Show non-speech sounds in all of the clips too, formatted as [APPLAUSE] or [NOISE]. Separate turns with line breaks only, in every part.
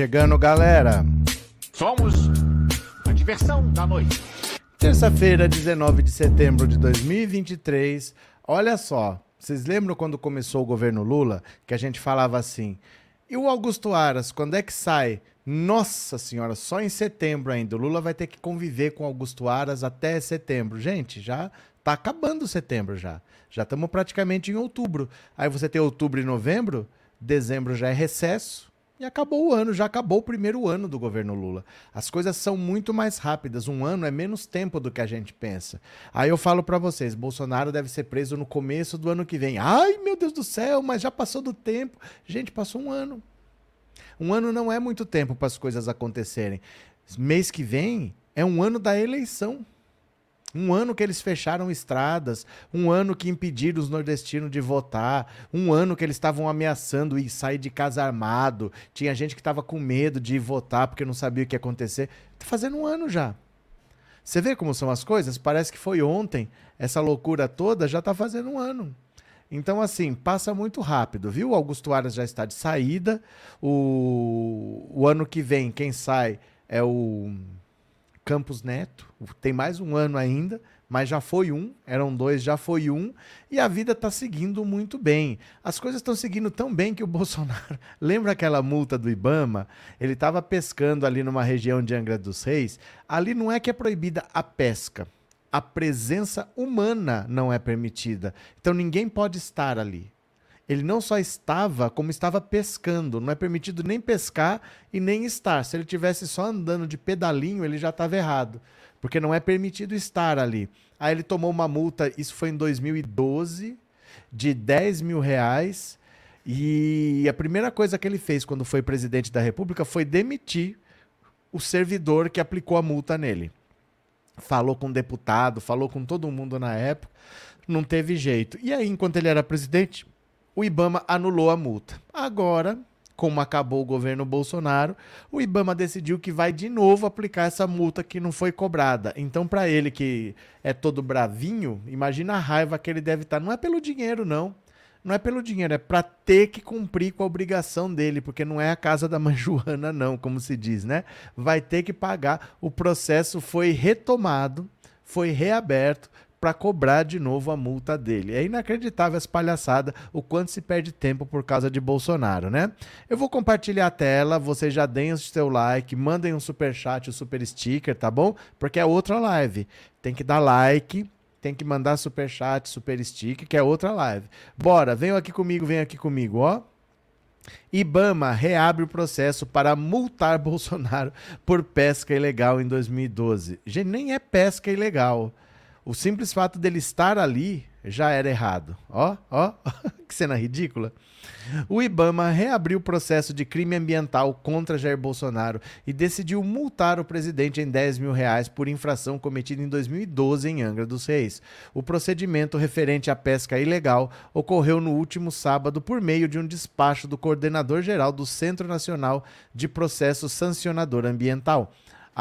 chegando, galera.
Somos a diversão da noite.
Terça-feira, 19 de setembro de 2023. Olha só, vocês lembram quando começou o governo Lula que a gente falava assim: e o Augusto Aras, quando é que sai? Nossa senhora, só em setembro ainda. O Lula vai ter que conviver com Augusto Aras até setembro. Gente, já tá acabando setembro já. Já estamos praticamente em outubro. Aí você tem outubro e novembro, dezembro já é recesso e acabou o ano, já acabou o primeiro ano do governo Lula. As coisas são muito mais rápidas, um ano é menos tempo do que a gente pensa. Aí eu falo para vocês, Bolsonaro deve ser preso no começo do ano que vem. Ai, meu Deus do céu, mas já passou do tempo. Gente, passou um ano. Um ano não é muito tempo para as coisas acontecerem. Mês que vem é um ano da eleição. Um ano que eles fecharam estradas, um ano que impediram os nordestinos de votar, um ano que eles estavam ameaçando ir sair de casa armado, tinha gente que estava com medo de ir votar porque não sabia o que ia acontecer. Tá fazendo um ano já. Você vê como são as coisas? Parece que foi ontem, essa loucura toda já está fazendo um ano. Então, assim, passa muito rápido, viu? O Augusto Aras já está de saída. O, o ano que vem, quem sai é o Campos Neto. Tem mais um ano ainda, mas já foi um. Eram dois, já foi um. E a vida está seguindo muito bem. As coisas estão seguindo tão bem que o [LAUGHS] Bolsonaro. Lembra aquela multa do Ibama? Ele estava pescando ali numa região de Angra dos Reis. Ali não é que é proibida a pesca a presença humana não é permitida. Então ninguém pode estar ali. Ele não só estava, como estava pescando. Não é permitido nem pescar e nem estar. Se ele tivesse só andando de pedalinho, ele já estava errado. Porque não é permitido estar ali. Aí ele tomou uma multa, isso foi em 2012, de 10 mil reais. E a primeira coisa que ele fez quando foi presidente da República foi demitir o servidor que aplicou a multa nele falou com o deputado, falou com todo mundo na época, não teve jeito. E aí, enquanto ele era presidente, o Ibama anulou a multa. Agora, como acabou o governo Bolsonaro, o Ibama decidiu que vai de novo aplicar essa multa que não foi cobrada. Então, para ele que é todo bravinho, imagina a raiva que ele deve estar. Não é pelo dinheiro, não não é pelo dinheiro, é para ter que cumprir com a obrigação dele, porque não é a casa da mãe [LAUGHS] Joana, não, como se diz, né? Vai ter que pagar. O processo foi retomado, foi reaberto para cobrar de novo a multa dele. É inacreditável essa palhaçada, o quanto se perde tempo por causa de Bolsonaro, né? Eu vou compartilhar a tela, vocês já deem o seu like, mandem um super chat, um super sticker, tá bom? Porque é outra live. Tem que dar like, tem que mandar super chat, super stick, que é outra live. Bora, venham aqui comigo, venham aqui comigo, ó. Ibama reabre o processo para multar [LAUGHS] Bolsonaro por pesca ilegal em 2012. Gente, nem é pesca ilegal. O simples fato dele estar ali já era errado. Ó, ó, [LAUGHS] que cena ridícula. O Ibama reabriu o processo de crime ambiental contra Jair Bolsonaro e decidiu multar o presidente em 10 mil reais por infração cometida em 2012 em Angra dos Reis. O procedimento referente à pesca ilegal ocorreu no último sábado por meio de um despacho do coordenador-geral do Centro Nacional de Processo Sancionador Ambiental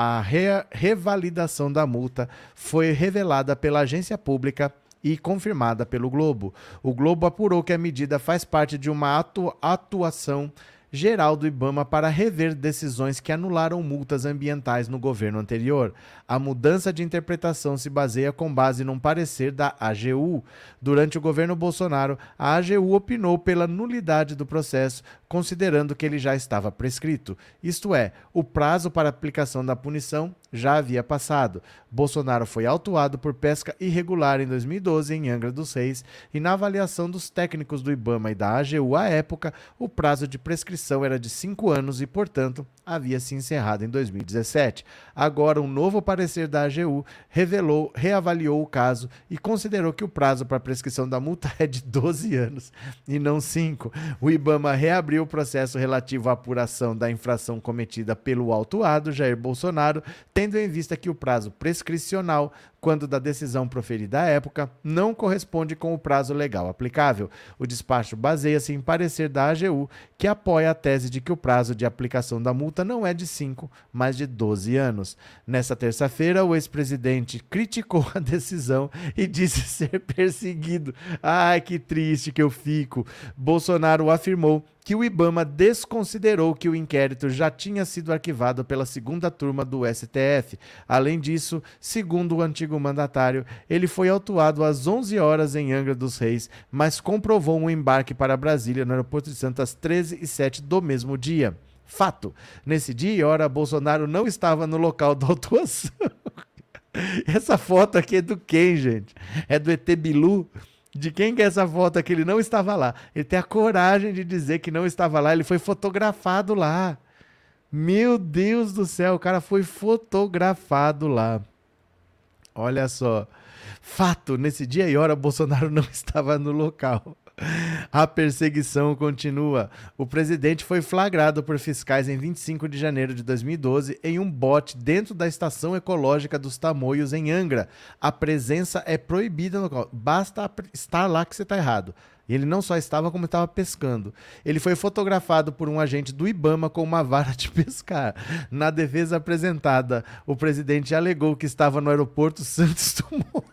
a re revalidação da multa foi revelada pela agência pública e confirmada pelo Globo. O Globo apurou que a medida faz parte de uma atu atuação geral do Ibama para rever decisões que anularam multas ambientais no governo anterior. A mudança de interpretação se baseia com base num parecer da AGU. Durante o governo Bolsonaro, a AGU opinou pela nulidade do processo, considerando que ele já estava prescrito. Isto é, o prazo para aplicação da punição já havia passado. Bolsonaro foi autuado por pesca irregular em 2012 em Angra dos Reis e, na avaliação dos técnicos do Ibama e da AGU à época, o prazo de prescrição era de cinco anos e, portanto, havia se encerrado em 2017. Agora, um novo parecer da AGU revelou, reavaliou o caso e considerou que o prazo para prescrição da multa [LAUGHS] é de 12 anos e não 5. O Ibama reabriu o processo relativo à apuração da infração cometida pelo autuado Jair Bolsonaro, tendo em vista que o prazo prescricional quando da decisão proferida à época, não corresponde com o prazo legal aplicável. O despacho baseia-se em parecer da AGU, que apoia a tese de que o prazo de aplicação da multa não é de 5, mas de 12 anos. Nessa terça-feira, o ex-presidente criticou a decisão e disse [LAUGHS] ser perseguido. Ai, que triste que eu fico. Bolsonaro afirmou que o Ibama desconsiderou que o inquérito já tinha sido arquivado pela segunda turma do STF. Além disso, segundo o antigo mandatário, ele foi autuado às 11 horas em Angra dos Reis, mas comprovou um embarque para Brasília no aeroporto de Santos às 13 e 7 do mesmo dia. Fato. Nesse dia e hora, Bolsonaro não estava no local da autuação. [LAUGHS] Essa foto aqui é do quem, gente? É do ET Bilu? De quem que é essa foto aqui? Ele não estava lá. Ele tem a coragem de dizer que não estava lá. Ele foi fotografado lá. Meu Deus do céu, o cara foi fotografado lá. Olha só. Fato, nesse dia e hora, Bolsonaro não [LAUGHS] estava no local. A perseguição continua. O presidente foi flagrado por fiscais em 25 de janeiro de 2012 em um bote dentro da estação ecológica dos Tamoios, em Angra. A presença é proibida no local. Basta estar lá que você está errado. E ele não só estava, como estava pescando. Ele foi fotografado por um agente do Ibama com uma vara de [LAUGHS] pescar. Na defesa apresentada, o presidente alegou que estava no aeroporto Santos Dumont.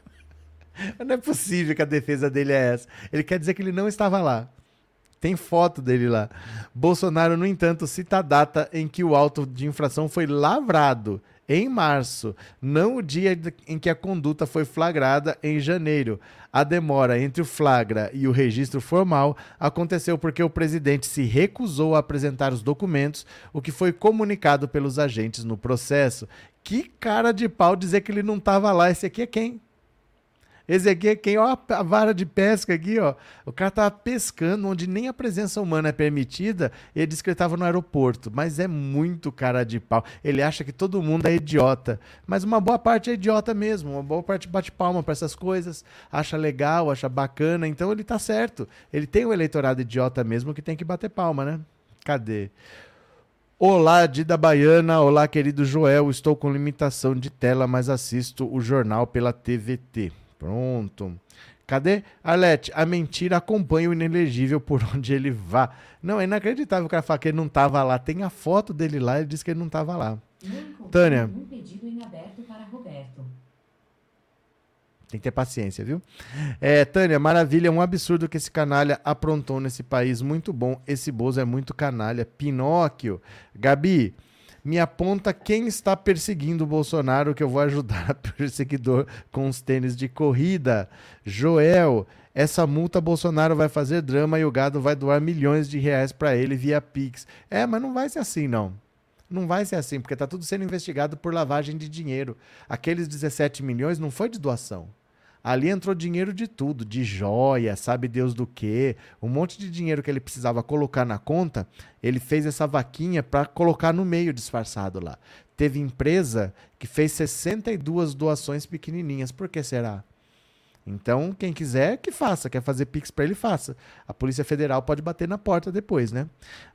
[LAUGHS] Não é possível que a defesa dele é essa. Ele quer dizer que ele não estava lá. Tem foto dele lá. Bolsonaro, no entanto, cita a data em que o auto de infração foi lavrado, em março, não o dia em que a conduta foi flagrada, em janeiro. A demora entre o flagra e o registro formal aconteceu porque o presidente se recusou a apresentar os documentos, o que foi comunicado pelos agentes no processo. Que cara de pau dizer que ele não estava lá. Esse aqui é quem? Esse aqui é quem, ó, a vara de pesca aqui, ó. O cara tava pescando onde nem a presença humana é permitida. Ele disse que ele estava no aeroporto, mas é muito cara de pau. Ele acha que todo mundo é idiota, mas uma boa parte é idiota mesmo. Uma boa parte bate palma para essas coisas, acha legal, acha bacana. Então ele tá certo. Ele tem um eleitorado idiota mesmo que tem que bater palma, né? Cadê? Olá, Dida Baiana. Olá, querido Joel. Estou com limitação de tela, mas assisto o jornal pela TVT. Pronto. Cadê? Arlete, a mentira acompanha o inelegível por onde ele vá. Não, é inacreditável o cara falar que ele não estava lá. Tem a foto dele lá, ele disse que ele não estava lá. Tânia. Um pedido em aberto para Roberto. Tem que ter paciência, viu? É, Tânia, maravilha, é um absurdo que esse canalha aprontou nesse país. Muito bom. Esse Bozo é muito canalha. Pinóquio. Gabi, me aponta quem está perseguindo o Bolsonaro, que eu vou ajudar [LAUGHS] a perseguidor com os tênis de corrida. Joel, essa multa Bolsonaro vai fazer drama e o gado vai doar milhões de reais para ele via Pix. É, mas não vai ser assim, não. Não vai ser assim, porque está tudo sendo investigado por lavagem de dinheiro. Aqueles 17 milhões não foi de doação. Ali entrou dinheiro de tudo, de joia, sabe Deus do que, um monte de dinheiro que ele precisava colocar na conta, ele fez essa vaquinha para colocar no meio disfarçado lá. Teve empresa que fez 62 doações pequenininhas. Por que será? Então, quem quiser, que faça. Quer fazer pix para ele, faça. A Polícia Federal pode bater na porta depois, né?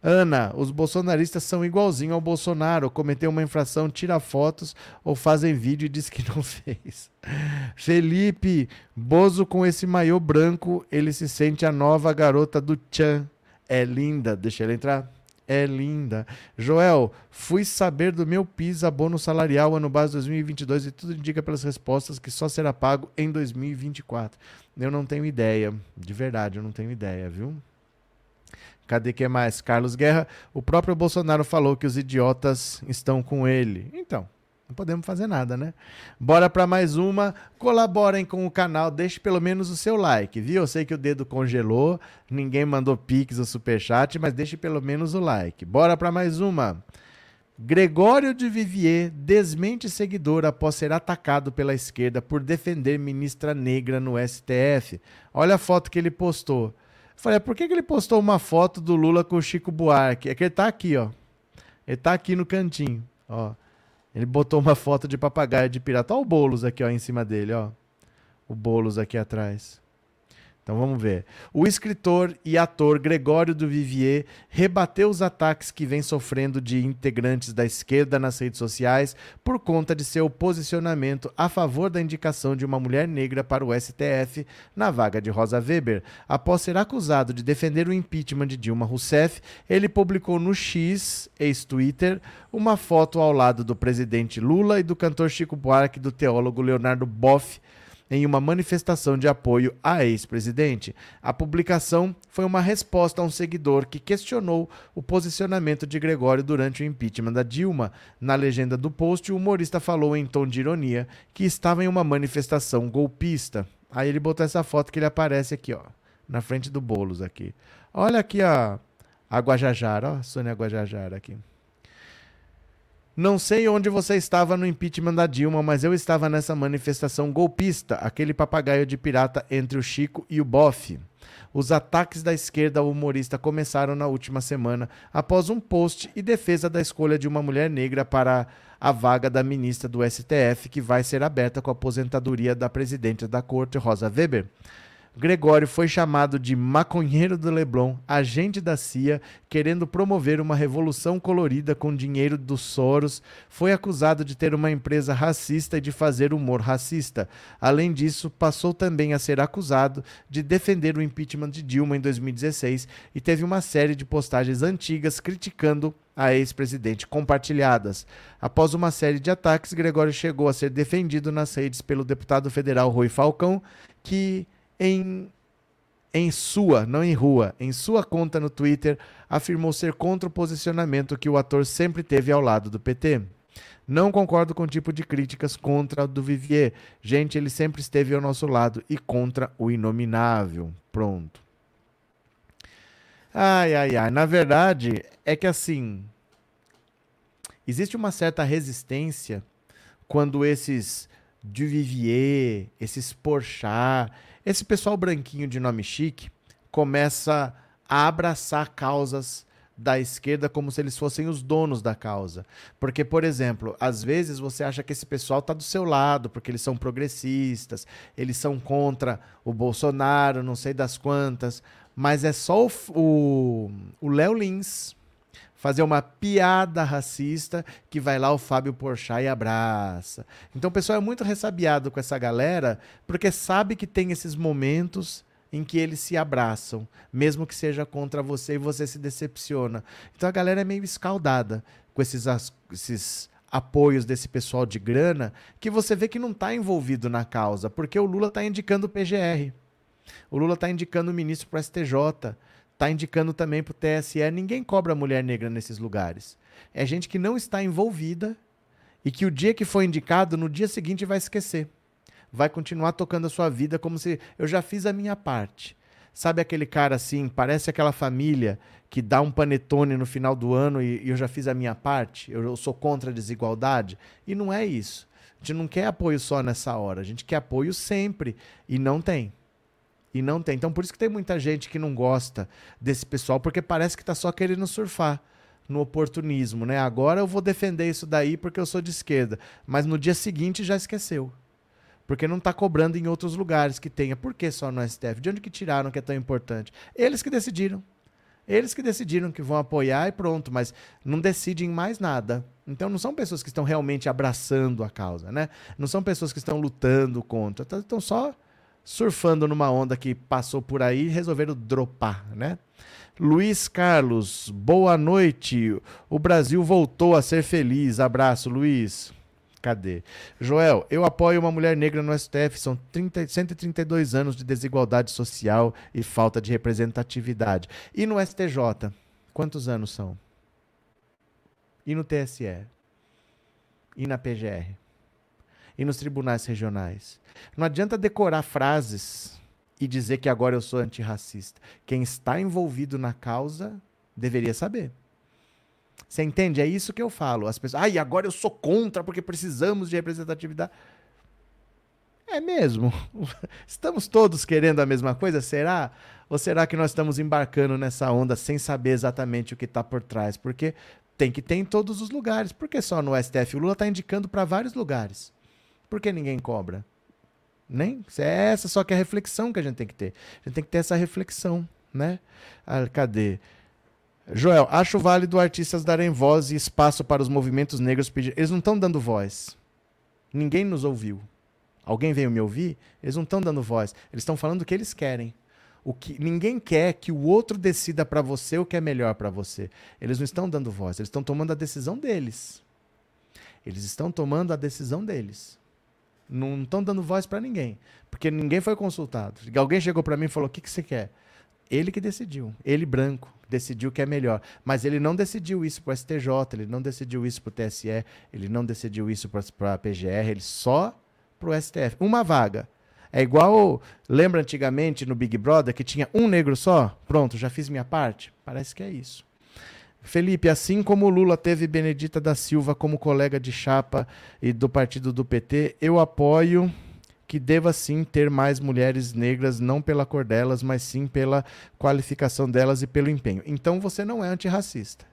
Ana, os bolsonaristas são igualzinho ao Bolsonaro. Cometeu uma infração, tira fotos ou fazem vídeo e diz que não [LAUGHS] fez. Felipe, Bozo com esse maiô branco, ele se sente a nova garota do Tchan. É linda. Deixa ele entrar é linda. Joel, fui saber do meu PIS abono salarial ano base 2022 e tudo indica pelas respostas que só será pago em 2024. Eu não tenho ideia, de verdade, eu não tenho ideia, viu? Cadê que mais? Carlos Guerra, o próprio Bolsonaro falou que os idiotas estão com ele. Então, não podemos fazer nada, né? Bora para mais uma. Colaborem com o canal, deixe pelo menos o seu like, viu? Eu sei que o dedo congelou, ninguém mandou pix ou superchat, mas deixe pelo menos o like. Bora para mais uma. Gregório de Vivier desmente seguidor após ser atacado pela esquerda por defender ministra negra no STF. Olha a foto que ele postou. falei, por que, que ele postou uma foto do Lula com o Chico Buarque? É que ele tá aqui, ó. Ele tá aqui no cantinho, ó. Ele botou uma foto de papagaio de pirata. Olha o Boulos aqui, ó, em cima dele, ó. O Boulos aqui atrás. Então vamos ver. O escritor e ator Gregório do Vivier rebateu os ataques que vem sofrendo de integrantes da esquerda nas redes sociais por conta de seu posicionamento a favor da indicação de uma mulher negra para o STF na vaga de Rosa Weber. Após ser acusado de defender o impeachment de Dilma Rousseff, ele publicou no X, ex-Twitter, uma foto ao lado do presidente Lula e do cantor Chico Buarque e do teólogo Leonardo Boff em uma manifestação de apoio à ex-presidente. A publicação foi uma resposta a um seguidor que questionou o posicionamento de Gregório durante o impeachment da Dilma. Na legenda do post, o humorista falou em tom de ironia que estava em uma manifestação golpista. Aí ele botou essa foto que ele aparece aqui, ó, na frente do Bolos aqui. Olha aqui a, a Guajajara, ó, a Sônia Guajajara aqui. Não sei onde você estava no impeachment da Dilma, mas eu estava nessa manifestação golpista, aquele papagaio de pirata entre o Chico e o Boff. Os ataques da esquerda ao humorista começaram na última semana, após um post e defesa da escolha de uma mulher negra para a vaga da ministra do STF, que vai ser aberta com a aposentadoria da presidente da corte, Rosa Weber. Gregório foi chamado de maconheiro do Leblon, agente da CIA, querendo promover uma revolução colorida com dinheiro dos Soros. Foi acusado de ter uma empresa racista e de fazer humor racista. Além disso, passou também a ser acusado de defender o impeachment de Dilma em 2016 e teve uma série de postagens antigas criticando a ex-presidente compartilhadas. Após uma série de ataques, Gregório chegou a ser defendido nas redes pelo deputado federal Rui Falcão, que em, em sua, não em rua, em sua conta no Twitter, afirmou ser contra o posicionamento que o ator sempre teve ao lado do PT. Não concordo com o tipo de críticas contra o do Vivier. Gente, ele sempre esteve ao nosso lado e contra o inominável. Pronto. Ai, ai, ai. Na verdade, é que assim. Existe uma certa resistência quando esses Duvivier, esses Porchat, esse pessoal branquinho de nome chique começa a abraçar causas da esquerda como se eles fossem os donos da causa. Porque, por exemplo, às vezes você acha que esse pessoal está do seu lado, porque eles são progressistas, eles são contra o Bolsonaro, não sei das quantas, mas é só o Léo Lins fazer uma piada racista que vai lá o Fábio Porchat e abraça. Então o pessoal é muito ressabiado com essa galera porque sabe que tem esses momentos em que eles se abraçam, mesmo que seja contra você e você se decepciona. Então a galera é meio escaldada com esses, esses apoios desse pessoal de grana que você vê que não está envolvido na causa, porque o Lula está indicando o PGR. O Lula está indicando o ministro para o STJ está indicando também para o TSE. Ninguém cobra mulher negra nesses lugares. É gente que não está envolvida e que o dia que foi indicado, no dia seguinte vai esquecer. Vai continuar tocando a sua vida como se eu já fiz a minha parte. Sabe aquele cara assim, parece aquela família que dá um panetone no final do ano e, e eu já fiz a minha parte? Eu, eu sou contra a desigualdade? E não é isso. A gente não quer apoio só nessa hora, a gente quer apoio sempre. E não tem. E não tem. Então por isso que tem muita gente que não gosta desse pessoal, porque parece que está só querendo surfar no oportunismo, né? Agora eu vou defender isso daí porque eu sou de esquerda, mas no dia seguinte já esqueceu. Porque não está cobrando em outros lugares que tenha. Por que só no STF? De onde que tiraram que é tão importante? Eles que decidiram. Eles que decidiram que vão apoiar e pronto, mas não decidem mais nada. Então não são pessoas que estão realmente abraçando a causa, né? Não são pessoas que estão lutando contra. Estão só surfando numa onda que passou por aí resolveram dropar, né? Luiz Carlos, boa noite. O Brasil voltou a ser feliz. Abraço, Luiz. Cadê? Joel, eu apoio uma mulher negra no STF. São 30, 132 anos de desigualdade social e falta de representatividade. E no STJ? Quantos anos são? E no TSE? E na PGR? E nos tribunais regionais. Não adianta decorar frases e dizer que agora eu sou antirracista. Quem está envolvido na causa deveria saber. Você entende? É isso que eu falo. As pessoas, ai, ah, agora eu sou contra porque precisamos de representatividade. É mesmo? [LAUGHS] Estamos todos querendo a mesma coisa? Será? Ou será que nós estamos embarcando nessa onda sem saber exatamente o que está por trás? Porque tem que ter em todos os lugares. Por que só no STF? O Lula está indicando para vários lugares. Por que ninguém cobra? Nem? É essa só que é a reflexão que a gente tem que ter. A gente tem que ter essa reflexão, né? Ah, cadê? Joel, acho válido artistas darem voz e espaço para os movimentos negros pedir. Eles não estão dando voz. Ninguém nos ouviu. Alguém veio me ouvir? Eles não estão dando voz. Eles estão falando o que eles querem. O que ninguém quer que o outro decida para você o que é melhor para você. Eles não estão dando voz. Eles estão tomando a decisão deles. Eles estão tomando a decisão deles Não estão dando voz para ninguém, porque ninguém foi consultado. Alguém chegou para mim e falou: "O que, que você quer?" Ele que decidiu, ele branco, decidiu que é melhor. Mas ele não decidiu isso para o STJ, ele não decidiu isso para o TSE, ele não decidiu isso para a PGR, ele só para o STF. Uma vaga. É igual, lembra antigamente no Big Brother que tinha um negro só? Pronto, já fiz minha parte? Parece que é isso. Felipe, assim como Lula teve Benedita da Silva como colega de chapa e do partido do PT, eu apoio que deva sim ter mais mulheres negras, não pela cor delas, mas sim pela qualificação delas e pelo empenho. Então você não é antirracista.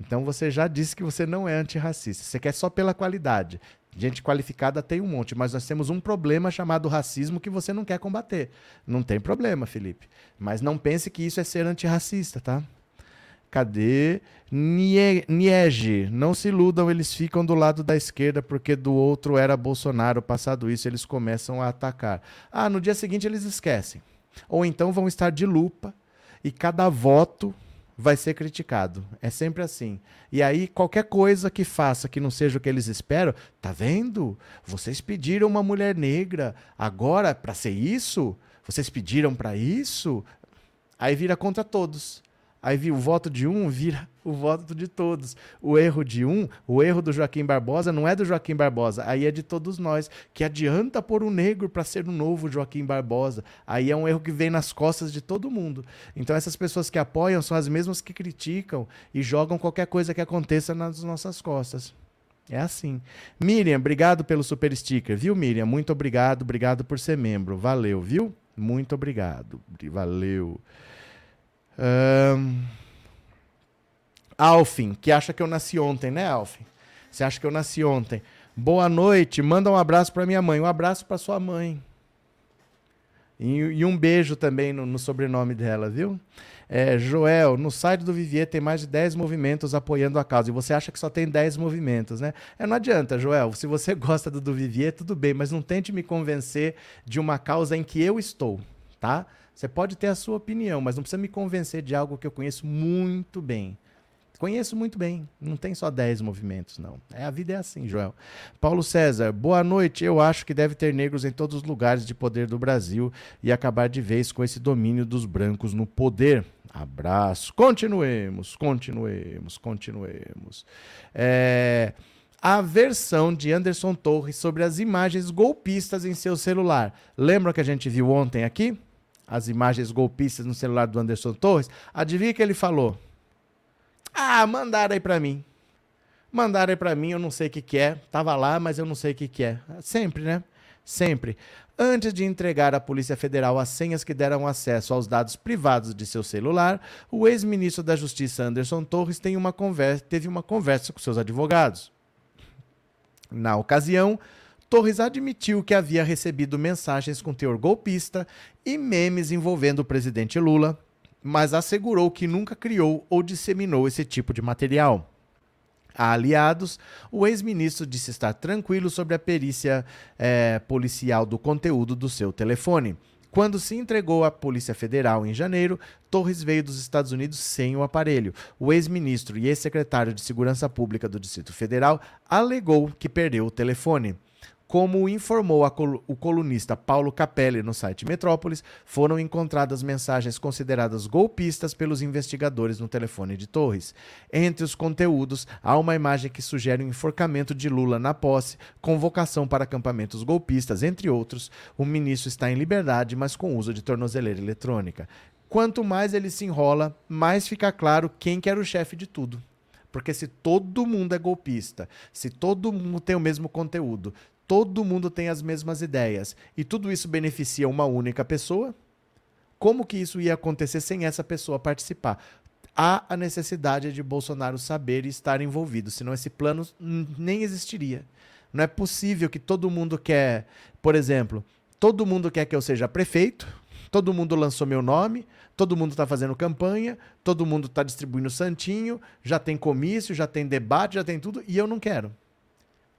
Então você já disse que você não é antirracista. Você quer só pela qualidade. Gente qualificada tem um monte, mas nós temos um problema chamado racismo que você não quer combater. Não tem problema, Felipe. Mas não pense que isso é ser antirracista, tá? Cadê? Niege. Não se iludam, eles ficam do lado da esquerda porque do outro era Bolsonaro. Passado isso, eles começam a atacar. Ah, no dia seguinte eles esquecem. Ou então vão estar de lupa e cada voto vai ser criticado. É sempre assim. E aí, qualquer coisa que faça que não seja o que eles esperam, tá vendo? Vocês pediram uma mulher negra, agora, para ser isso? Vocês pediram para isso? Aí vira contra todos. Aí o voto de um vira [LAUGHS] o voto de todos. O erro de um, o erro do Joaquim Barbosa não é do Joaquim Barbosa, aí é de todos nós. Que adianta pôr um negro para ser o novo Joaquim Barbosa. Aí é um erro que vem nas costas de todo mundo. Então essas pessoas que apoiam são as mesmas que criticam e jogam qualquer coisa que aconteça nas nossas costas. É assim. Miriam, obrigado pelo super sticker, viu, Miriam? Muito obrigado, obrigado por ser membro. Valeu, viu? Muito obrigado. Valeu. Um... Alfin, que acha que eu nasci ontem, né, Alfin? Você acha que eu nasci ontem? Boa noite, manda um abraço para minha mãe. Um abraço para sua mãe. E, e, um beijo também no, no sobrenome dela, viu? É, Joel, no site do Vivier tem mais de 10 movimentos apoiando a causa. E você acha que só tem 10 movimentos, né? É, não adianta, Joel. Se você [LAUGHS] gosta do, do Vivier, tudo bem, mas não tente me convencer de uma causa em que eu estou, tá? Você pode ter a sua opinião, mas não precisa me convencer de algo que eu conheço muito bem. Conheço muito bem. Não tem só 10 movimentos, não. É, a vida é assim, Joel. Paulo César, boa noite. Eu acho que deve ter negros em todos os lugares de poder do Brasil e acabar de vez com esse domínio dos brancos no poder. Abraço. Continuemos, continuemos, continuemos. É, a versão de Anderson Torres sobre as imagens golpistas em seu celular. Lembra que a gente viu ontem aqui? As imagens golpistas no celular do Anderson Torres, adivinha que ele falou? Ah, mandaram aí para mim. Mandaram aí para mim, eu não sei o que, que é. Tava lá, mas eu não sei o que, que é. Sempre, né? Sempre. Antes de entregar à Polícia Federal as senhas que deram acesso aos dados privados de seu celular, o ex-ministro da Justiça Anderson Torres uma conversa, teve uma conversa com seus advogados. Na ocasião, Torres admitiu que havia recebido mensagens com teor golpista e memes envolvendo o presidente Lula, mas assegurou que nunca criou ou disseminou esse tipo de material. A aliados, o ex-ministro disse estar tranquilo sobre a perícia é, policial do conteúdo do seu telefone. Quando se entregou à Polícia Federal em janeiro, Torres veio dos Estados Unidos sem o aparelho. O ex-ministro e ex-secretário de Segurança Pública do Distrito Federal alegou que perdeu o telefone. Como informou col o colunista Paulo Capelli no site Metrópolis, foram encontradas mensagens consideradas golpistas pelos investigadores no telefone de Torres. Entre os conteúdos, há uma imagem que sugere o um enforcamento de Lula na posse, convocação para acampamentos golpistas, entre outros. O ministro está em liberdade, mas com uso de tornozeleira eletrônica. Quanto mais ele se enrola, mais fica claro quem que era o chefe de tudo. Porque se todo mundo é golpista, se todo mundo tem o mesmo conteúdo, todo mundo tem as mesmas ideias e tudo isso beneficia uma única pessoa, como que isso ia acontecer sem essa pessoa participar? Há a necessidade de Bolsonaro saber e estar envolvido, senão esse plano nem existiria. Não é possível que todo mundo quer, por exemplo, todo mundo quer que eu seja prefeito, todo mundo lançou meu nome, todo mundo está fazendo campanha, todo mundo está distribuindo santinho, já tem comício, já tem debate, já tem tudo, e eu não quero.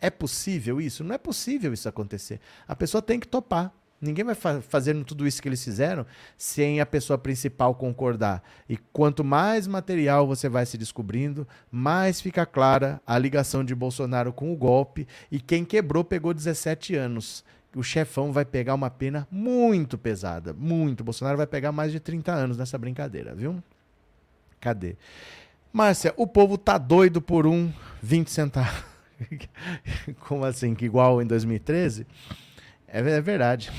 É possível isso? Não é possível isso acontecer. A pessoa tem que topar. Ninguém vai fa fazendo tudo isso que eles fizeram sem a pessoa principal concordar. E quanto mais material você vai se descobrindo, mais fica clara a ligação de Bolsonaro com o golpe. E quem quebrou pegou 17 anos. O chefão vai pegar uma pena muito pesada. Muito. Bolsonaro vai pegar mais de 30 anos nessa brincadeira, viu? Cadê? Márcia, o povo tá doido por um 20 centavos. [LAUGHS] Como assim? Que igual em 2013? É, é verdade.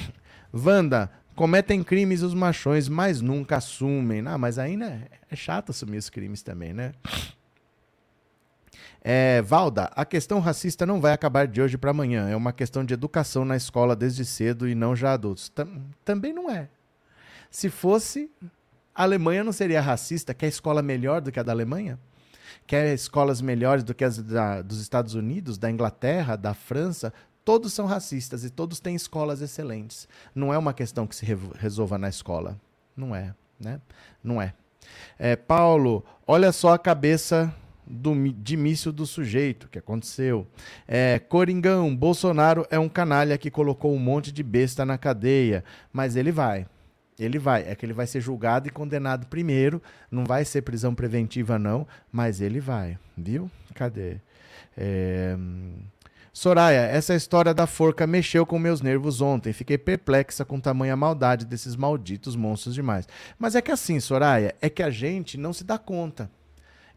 Wanda, cometem crimes os machões, mas nunca assumem. Não, mas ainda é, é chato assumir os crimes também, né? É, Valda, a questão racista não vai acabar de hoje para amanhã. É uma questão de educação na escola desde cedo e não já adultos. Tam, também não é. Se fosse, a Alemanha não seria racista? Quer escola melhor do que a da Alemanha? Quer escolas melhores do que as da, dos Estados Unidos, da Inglaterra, da França? Todos são racistas e todos têm escolas excelentes. Não é uma questão que se re resolva na escola. Não é, né? Não é. é Paulo, olha só a cabeça do, de míssil do sujeito que aconteceu. É, Coringão, Bolsonaro é um canalha que colocou um monte de besta na cadeia, mas ele vai. Ele vai. É que ele vai ser julgado e condenado primeiro. Não vai ser prisão preventiva, não, mas ele vai. Viu? Cadê? É... Soraya, essa história da forca mexeu com meus nervos ontem. Fiquei perplexa com tamanha maldade desses malditos monstros demais. Mas é que assim, Soraya, é que a gente não se dá conta.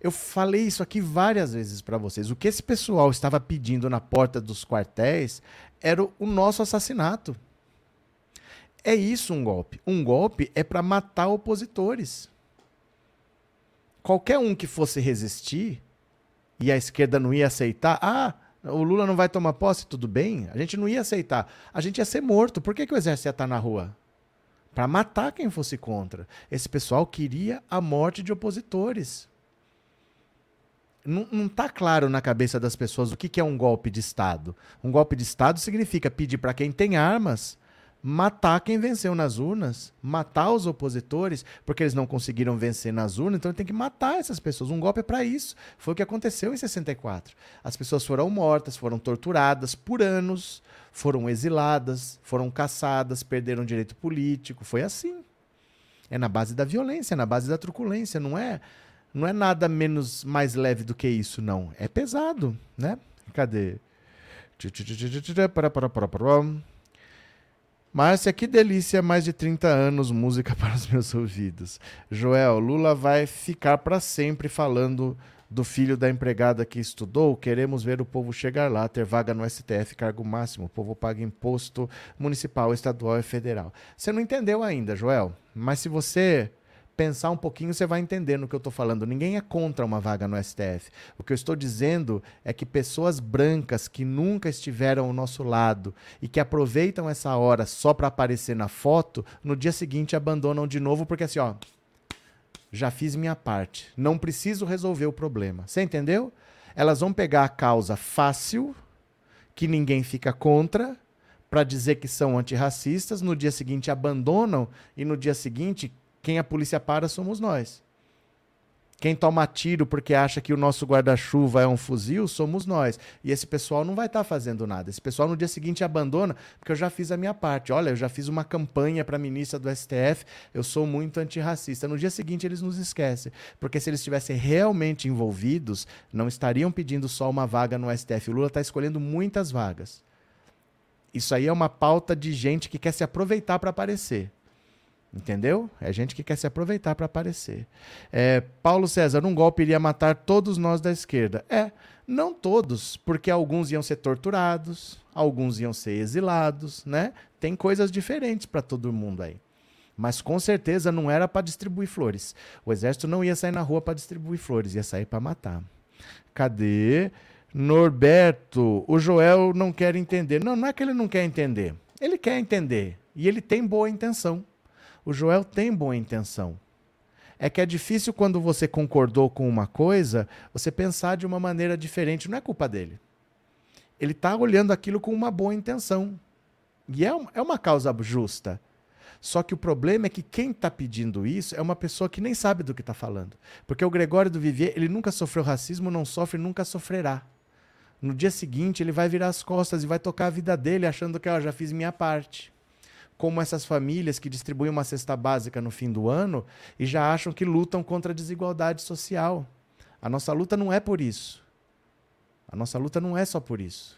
Eu falei isso aqui várias vezes para vocês. O que esse pessoal estava pedindo na porta dos quartéis era o nosso assassinato. É isso um golpe. Um golpe é para matar opositores. Qualquer um que fosse resistir e a esquerda não ia aceitar, ah, o Lula não vai tomar posse, tudo bem? A gente não ia aceitar. A gente ia ser morto. Por que, que o exército ia estar na rua? Para matar quem fosse contra. Esse pessoal queria a morte de opositores. Não está claro na cabeça das pessoas o que, que é um golpe de Estado. Um golpe de Estado significa pedir para quem tem armas matar quem venceu nas urnas, matar os opositores, porque eles não conseguiram vencer nas urnas, então tem que matar essas pessoas. Um golpe é para isso. Foi o que aconteceu em 64. As pessoas foram mortas, foram torturadas por anos, foram exiladas, foram caçadas, perderam direito político. Foi assim. É na base da violência, é na base da truculência, não é? Não é nada menos mais leve do que isso, não. É pesado, né? Cadê? Para, para, para, para. Márcia, que delícia, mais de 30 anos, música [LAUGHS] para os meus ouvidos. Joel, Lula vai ficar para sempre falando do filho da empregada que estudou. Queremos ver o povo chegar lá, ter vaga no STF, cargo máximo. O povo paga imposto municipal, estadual e federal. Você não entendeu ainda, Joel, mas se você pensar um pouquinho, você vai entender no que eu estou falando. Ninguém é contra uma vaga no STF. O que eu estou dizendo é que pessoas brancas que nunca estiveram ao nosso lado e que aproveitam essa hora só para aparecer na foto, no dia seguinte abandonam de novo, porque assim, ó, já fiz minha parte. Não preciso resolver o problema. Você entendeu? Elas vão pegar a causa fácil, que ninguém fica contra, para dizer que são antirracistas, no dia seguinte abandonam e no dia seguinte quem a polícia para somos nós. Quem toma tiro porque acha que o nosso guarda-chuva é um fuzil somos nós. E esse pessoal não vai estar tá fazendo nada. Esse pessoal no dia seguinte abandona, porque eu já fiz a minha parte. Olha, eu já fiz uma campanha para a ministra do STF, eu sou muito antirracista. No dia seguinte eles nos esquecem. Porque se eles estivessem realmente envolvidos, não estariam pedindo só uma vaga no STF. O Lula está escolhendo muitas vagas. Isso aí é uma pauta de gente que quer se aproveitar para aparecer. Entendeu? É gente que quer se aproveitar para aparecer. É, Paulo César, um golpe iria matar todos nós da esquerda. É, não todos, porque alguns iam ser torturados, alguns iam ser exilados, né? Tem coisas diferentes para todo mundo aí. Mas com certeza não era para distribuir flores. O exército não ia sair na rua para distribuir flores, ia sair para matar. Cadê? Norberto, o Joel não quer entender. Não, não é que ele não quer entender. Ele quer entender. E ele tem boa intenção. O Joel tem boa intenção. É que é difícil quando você concordou com uma coisa, você pensar de uma maneira diferente. Não é culpa dele. Ele está olhando aquilo com uma boa intenção. E é, é uma causa justa. Só que o problema é que quem está pedindo isso é uma pessoa que nem sabe do que está falando. Porque o Gregório do Vivier, ele nunca sofreu racismo, não sofre, nunca sofrerá. No dia seguinte, ele vai virar as costas e vai tocar a vida dele achando que eu já fiz minha parte. Como essas famílias que distribuem uma cesta básica no fim do ano e já acham que lutam contra a desigualdade social. A nossa luta não é por isso. A nossa luta não é só por isso.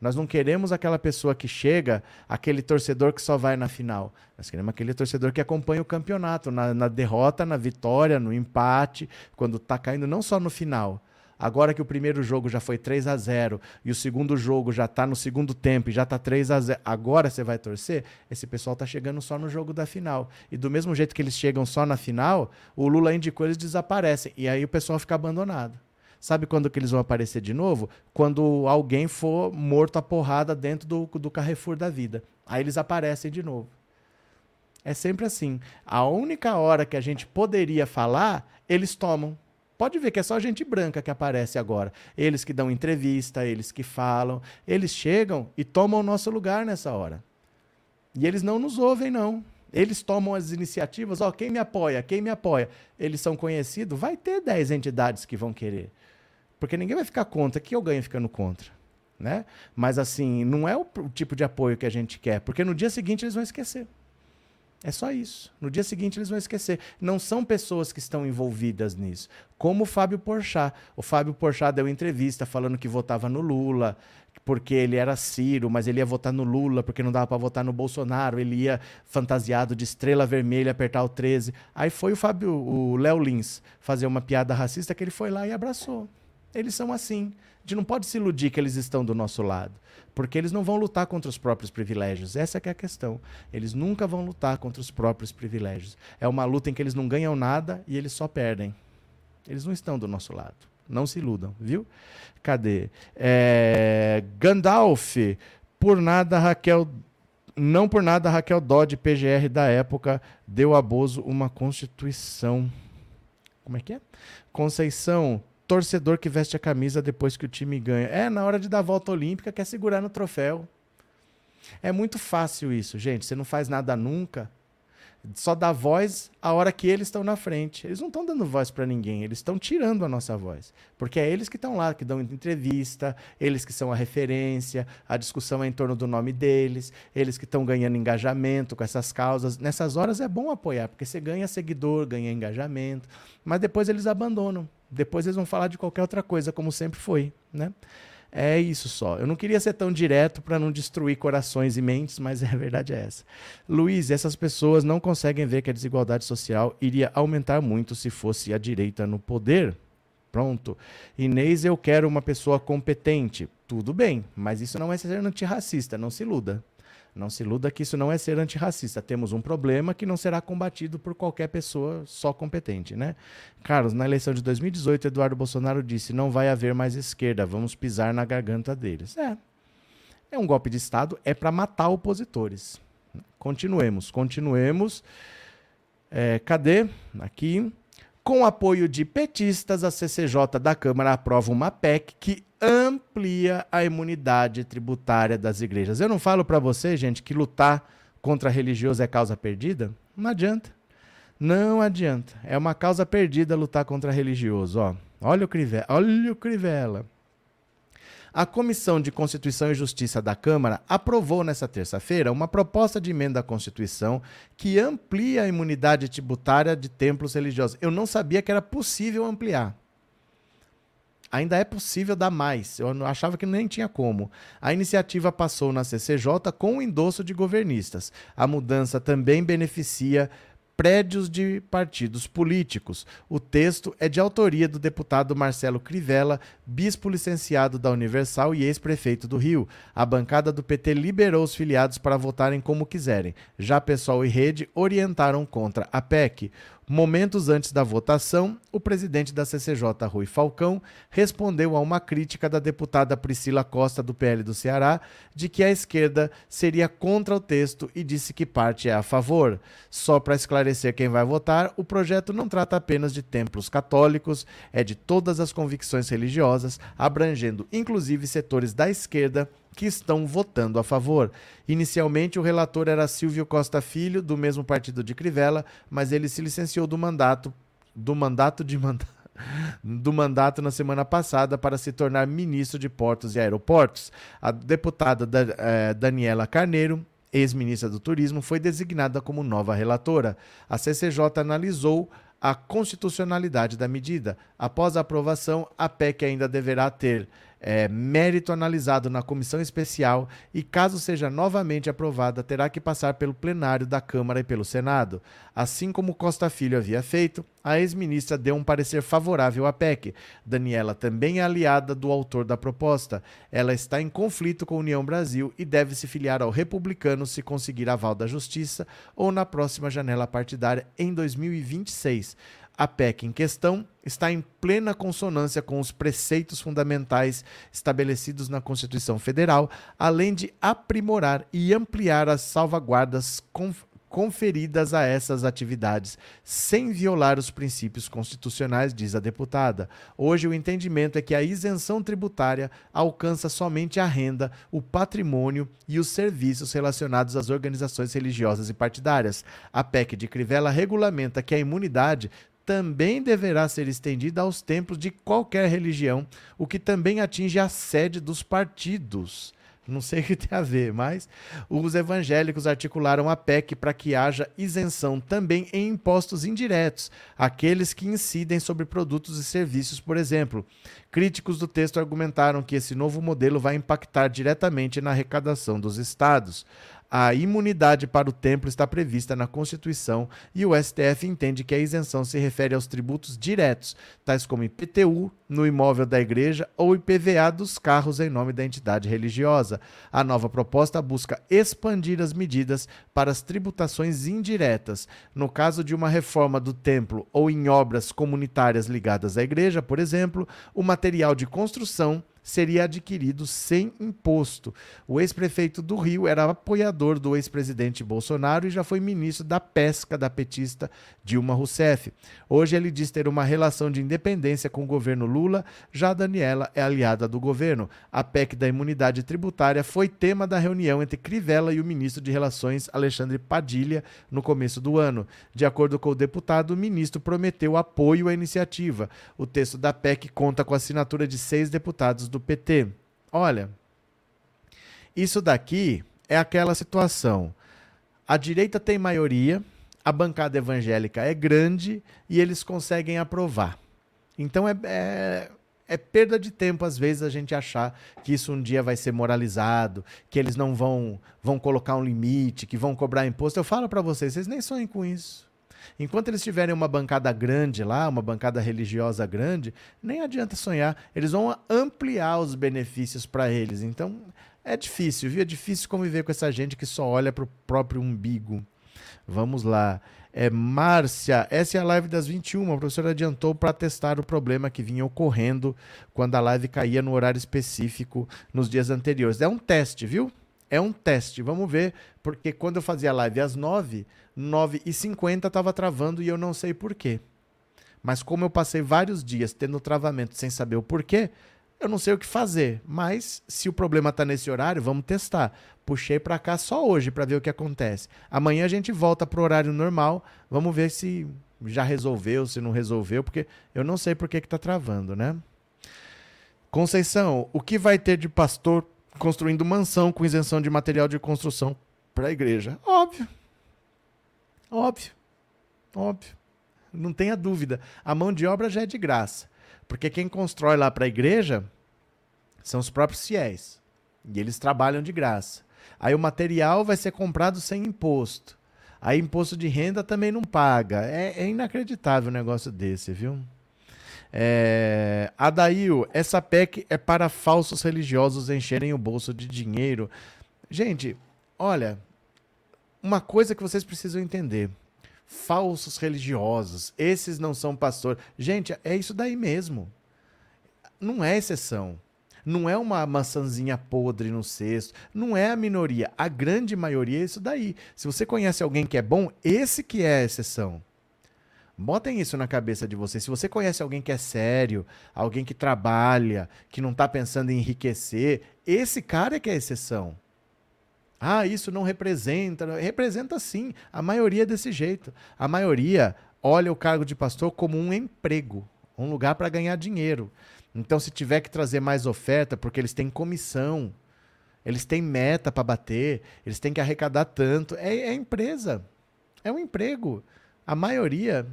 Nós não queremos aquela pessoa que chega, aquele torcedor que só vai na final. Nós queremos aquele torcedor que acompanha o campeonato, na, na derrota, na vitória, no empate, quando está caindo, não só no final. Agora que o primeiro jogo já foi 3 a 0 e o segundo jogo já está no segundo tempo e já está 3 a 0 agora você vai torcer? Esse pessoal está chegando só no jogo da final. E do mesmo jeito que eles chegam só na final, o Lula indicou eles desaparecem. E aí o pessoal fica abandonado. Sabe quando que eles vão aparecer de novo? Quando alguém for morto a porrada dentro do, do Carrefour da vida. Aí eles aparecem de novo. É sempre assim. A única hora que a gente poderia falar, eles tomam. Pode ver que é só gente branca que aparece agora. Eles que dão entrevista, eles que falam, eles chegam e tomam o nosso lugar nessa hora. E eles não nos ouvem, não. Eles tomam as iniciativas, ó, quem me apoia, quem me apoia. Eles são conhecidos, vai ter 10 entidades que vão querer. Porque ninguém vai ficar contra. Que eu ganho ficando contra? Né? Mas assim, não é o, o tipo de apoio que a gente quer, porque no dia seguinte eles vão esquecer. É só isso. No dia seguinte eles vão esquecer. Não são pessoas que estão envolvidas nisso. Como o Fábio Porchat. O Fábio Porchat deu entrevista falando que votava no Lula, porque ele era Ciro, mas ele ia votar no Lula porque não dava para votar no Bolsonaro. Ele ia fantasiado de estrela vermelha apertar o 13. Aí foi o Fábio, o Léo Lins, fazer uma piada racista que ele foi lá e abraçou. Eles são assim. A gente não pode se iludir que eles estão do nosso lado, porque eles não vão lutar contra os próprios privilégios. Essa é a questão. Eles nunca vão lutar contra os próprios privilégios. É uma luta em que eles não ganham nada e eles só perdem. Eles não estão do nosso lado. Não se iludam, viu? Cadê? É... Gandalf, por nada Raquel não por nada Raquel Dodge, PGR da época, deu a Bozo uma constituição. Como é que é? Conceição, torcedor que veste a camisa depois que o time ganha. É, na hora de dar a volta olímpica, quer segurar no troféu. É muito fácil isso, gente. Você não faz nada nunca. Só dá voz a hora que eles estão na frente. Eles não estão dando voz para ninguém, eles estão tirando a nossa voz. Porque é eles que estão lá, que dão entrevista, eles que são a referência, a discussão é em torno do nome deles, eles que estão ganhando engajamento com essas causas. Nessas horas é bom apoiar, porque você ganha seguidor, ganha engajamento, mas depois eles abandonam. Depois eles vão falar de qualquer outra coisa, como sempre foi, né? É isso só. Eu não queria ser tão direto para não destruir corações e mentes, mas [LAUGHS] a verdade é essa. Luiz, essas pessoas não conseguem ver que a desigualdade social iria aumentar muito se fosse a direita no poder. Pronto. Inês, eu quero uma pessoa competente. Tudo bem, mas isso não é ser antirracista, não se iluda. Não se iluda que isso não é ser antirracista. Temos um problema que não será combatido por qualquer pessoa só competente, né? Carlos, na eleição de 2018, Eduardo Bolsonaro disse: não vai haver mais esquerda, vamos pisar na garganta deles. É. É um golpe de Estado, é para matar opositores. Continuemos, continuemos. É, cadê? Aqui. Com apoio de petistas, a CCJ da Câmara aprova uma PEC que amplia a imunidade tributária das igrejas. Eu não falo para você, gente, que lutar contra religioso é causa perdida? Não adianta. Não adianta. É uma causa perdida lutar contra religioso. Ó, olha o Crivella. Olha o Crivella. A Comissão de Constituição e Justiça da Câmara aprovou nesta terça-feira uma proposta de emenda à Constituição que amplia a imunidade tributária de templos religiosos. Eu não sabia que era possível ampliar. Ainda é possível dar mais. Eu achava que nem tinha como. A iniciativa passou na CCJ com o endosso de governistas. A mudança também beneficia prédios de partidos políticos. O texto é de autoria do deputado Marcelo Crivella, bispo licenciado da Universal e ex-prefeito do Rio. A bancada do PT liberou os filiados para votarem como quiserem. Já PSOL e Rede orientaram contra a PEC. Momentos antes da votação, o presidente da CCJ, Rui Falcão, respondeu a uma crítica da deputada Priscila Costa, do PL do Ceará, de que a esquerda seria contra o texto e disse que parte é a favor. Só para esclarecer quem vai votar, o projeto não trata apenas de templos católicos, é de todas as convicções religiosas, abrangendo inclusive setores da esquerda que estão votando a favor. Inicialmente, o relator era Silvio Costa Filho, do mesmo partido de Crivella, mas ele se licenciou do mandato do mandato de [LAUGHS] do mandato na semana passada para se tornar ministro de Portos e Aeroportos. A deputada da, eh, Daniela Carneiro ex-ministra do Turismo, foi designada como nova relatora. A CCJ analisou a constitucionalidade da medida. Após a aprovação, a PEC ainda deverá ter é, mérito analisado na comissão especial e, caso seja novamente aprovada, terá que passar pelo plenário da Câmara e pelo Senado. Assim como Costa Filho havia feito, a ex-ministra deu um parecer favorável à PEC. Daniela também é aliada do autor da proposta. Ela está em conflito com a União Brasil e deve se filiar ao republicano se conseguir aval da Justiça ou na próxima janela partidária em 2026. A PEC em questão está em plena consonância com os preceitos fundamentais estabelecidos na Constituição Federal, além de aprimorar e ampliar as salvaguardas conferidas a essas atividades, sem violar os princípios constitucionais, diz a deputada. Hoje, o entendimento é que a isenção tributária alcança somente a renda, o patrimônio e os serviços relacionados às organizações religiosas e partidárias. A PEC de Crivella regulamenta que a imunidade também deverá ser estendida aos templos de qualquer religião, o que também atinge a sede dos partidos. Não sei o que tem a ver, mas os evangélicos articularam a PEC para que haja isenção também em impostos indiretos, aqueles que incidem sobre produtos e serviços, por exemplo. Críticos do texto argumentaram que esse novo modelo vai impactar diretamente na arrecadação dos estados. A imunidade para o templo está prevista na Constituição e o STF entende que a isenção se refere aos tributos diretos, tais como IPTU no imóvel da igreja ou IPVA dos carros em nome da entidade religiosa. A nova proposta busca expandir as medidas para as tributações indiretas. No caso de uma reforma do templo ou em obras comunitárias ligadas à igreja, por exemplo, o material de construção seria adquirido sem imposto. O ex-prefeito do Rio era apoiador do ex-presidente Bolsonaro e já foi ministro da pesca da petista Dilma Rousseff. Hoje ele diz ter uma relação de independência com o governo Lula, já Daniela é aliada do governo. A PEC da imunidade tributária foi tema da reunião entre Crivella e o ministro de Relações Alexandre Padilha no começo do ano. De acordo com o deputado, o ministro prometeu apoio à iniciativa. O texto da PEC conta com a assinatura de seis deputados do PT. Olha, isso daqui é aquela situação. A direita tem maioria, a bancada evangélica é grande e eles conseguem aprovar. Então é, é, é, perda de tempo, às vezes, a gente achar que isso um dia vai ser moralizado, que eles não vão, vão colocar um limite, que vão cobrar imposto. Eu falo para vocês, vocês nem sonhem com isso. Enquanto eles tiverem uma bancada grande lá, uma bancada religiosa grande, nem adianta sonhar. Eles vão ampliar os benefícios para eles. Então, é difícil, viu? É difícil conviver com essa gente que só olha para o próprio umbigo. Vamos lá. É, Márcia, essa é a live das 21. A professora adiantou para testar o problema que vinha ocorrendo quando a live caía no horário específico nos dias anteriores. É um teste, viu? É um teste. Vamos ver, porque quando eu fazia live às 9, 9 e 50 estava travando e eu não sei porquê. Mas como eu passei vários dias tendo travamento sem saber o porquê, eu não sei o que fazer. Mas se o problema está nesse horário, vamos testar. Puxei para cá só hoje para ver o que acontece. Amanhã a gente volta para o horário normal. Vamos ver se já resolveu, se não resolveu, porque eu não sei por que está travando, né? Conceição, o que vai ter de pastor construindo mansão com isenção de material de construção para a igreja. Óbvio. Óbvio. Óbvio. Não tenha dúvida. A mão de obra já é de graça. Porque quem constrói lá para a igreja são os próprios fiéis. E eles trabalham de graça. Aí o material vai ser comprado sem imposto. Aí imposto de renda também não paga. É, é inacreditável um negócio desse, viu? É, Adail, essa PEC é para falsos religiosos encherem o bolso de dinheiro. Gente, olha, uma coisa que vocês precisam entender. Falsos religiosos, esses não são pastor. Gente, é isso daí mesmo. Não é exceção. Não é uma maçãzinha podre no cesto. Não é a minoria. A grande maioria é isso daí. Se você conhece alguém que é bom, esse que é a exceção. Botem isso na cabeça de vocês. Se você conhece alguém que é sério, alguém que trabalha, que não está pensando em enriquecer, esse cara é que é a exceção. Ah, isso não representa. Representa sim. A maioria é desse jeito. A maioria olha o cargo de pastor como um emprego, um lugar para ganhar dinheiro. Então, se tiver que trazer mais oferta, porque eles têm comissão, Eles têm meta para bater, eles têm que arrecadar tanto. É, é empresa. É um emprego. A maioria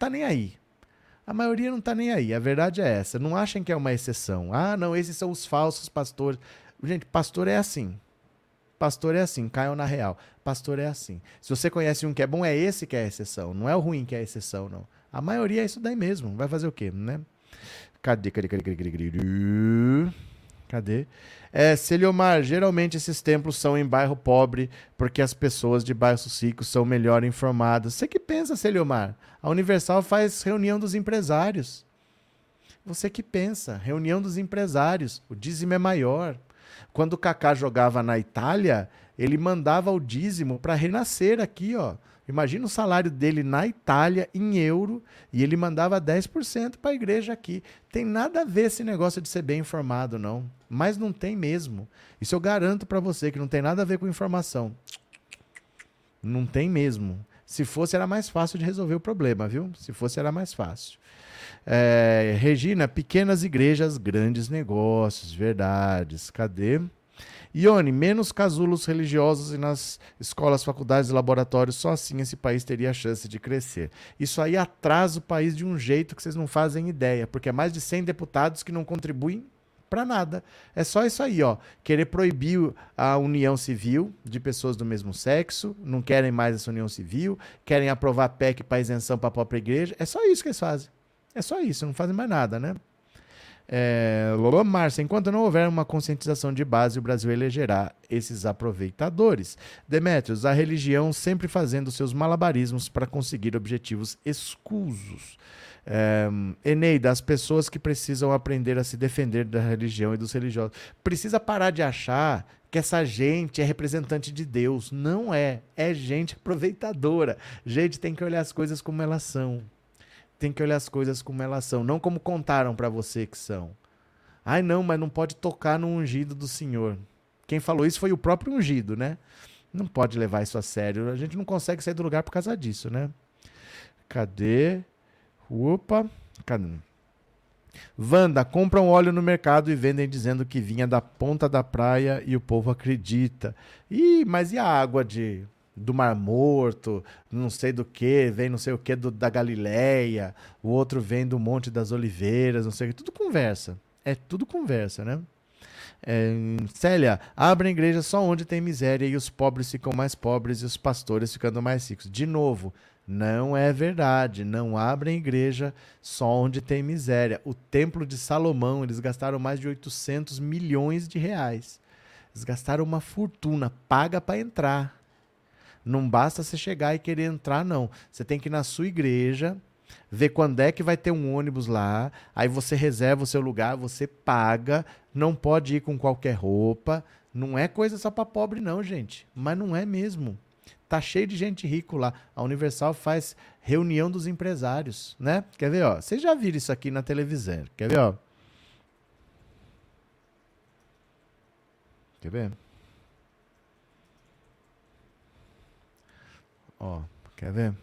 tá nem aí. A maioria não tá nem aí. A verdade é essa. Não achem que é uma exceção. Ah, não, esses são os falsos pastores. Gente, pastor é assim. Pastor é assim, caiam na real. Pastor é assim. Se você conhece um que é bom, é esse que é a exceção. Não é o ruim que é a exceção, não. A maioria é isso daí mesmo. Vai fazer o quê, né? Cadê, cadê, cadê, cadê, cadê? Cadê? Cadê? É, Celiomar, geralmente esses templos são em bairro pobre, porque as pessoas de bairros ricos são melhor informadas. Você que pensa, Celiomar? A Universal faz reunião dos empresários. Você que pensa, reunião dos empresários. O dízimo é maior. Quando o Kaká jogava na Itália, ele mandava o dízimo para renascer aqui, ó. Imagina o salário dele na Itália em euro e ele mandava 10% para a igreja aqui. Tem nada a ver esse negócio de ser bem informado, não. Mas não tem mesmo. Isso eu garanto para você que não tem nada a ver com informação. Não tem mesmo. Se fosse, era mais fácil de resolver o problema, viu? Se fosse, era mais fácil. É, Regina, pequenas igrejas, grandes negócios, verdades. Cadê? Ione, menos casulos religiosos e nas escolas, faculdades e laboratórios, só assim esse país teria a chance de crescer. Isso aí atrasa o país de um jeito que vocês não fazem ideia, porque é mais de 100 deputados que não contribuem para nada. É só isso aí, ó. Querer proibir a união civil de pessoas do mesmo sexo, não querem mais essa união civil, querem aprovar PEC para isenção para a própria igreja. É só isso que eles fazem. É só isso, não fazem mais nada, né? É, Lolo Márcia, enquanto não houver uma conscientização de base, o Brasil elegerá esses aproveitadores. Demetrios, a religião sempre fazendo seus malabarismos para conseguir objetivos escusos. É, Eneida, as pessoas que precisam aprender a se defender da religião e dos religiosos. Precisa parar de achar que essa gente é representante de Deus. Não é. É gente aproveitadora. Gente tem que olhar as coisas como elas são tem que olhar as coisas como elas são, não como contaram para você que são. Ai, não, mas não pode tocar no ungido do Senhor. Quem falou isso foi o próprio ungido, né? Não pode levar isso a sério. A gente não consegue sair do lugar por causa disso, né? Cadê? Opa, cadê? Wanda, compram óleo no mercado e vendem dizendo que vinha da ponta da praia e o povo acredita. Ih, mas e a água de do Mar Morto, não sei do que, vem não sei o que da Galileia, o outro vem do Monte das Oliveiras, não sei o que, tudo conversa. É tudo conversa, né? É, Célia, abre a igreja só onde tem miséria e os pobres ficam mais pobres e os pastores ficando mais ricos. De novo, não é verdade. Não abrem igreja só onde tem miséria. O Templo de Salomão, eles gastaram mais de 800 milhões de reais. Eles gastaram uma fortuna, paga para entrar. Não basta você chegar e querer entrar, não. Você tem que ir na sua igreja, ver quando é que vai ter um ônibus lá, aí você reserva o seu lugar, você paga, não pode ir com qualquer roupa. Não é coisa só para pobre, não, gente. Mas não é mesmo. Tá cheio de gente rico lá. A Universal faz reunião dos empresários, né? Quer ver, ó? Vocês já viram isso aqui na televisão. Quer ver, ó? Quer ver? Ó, quer ver?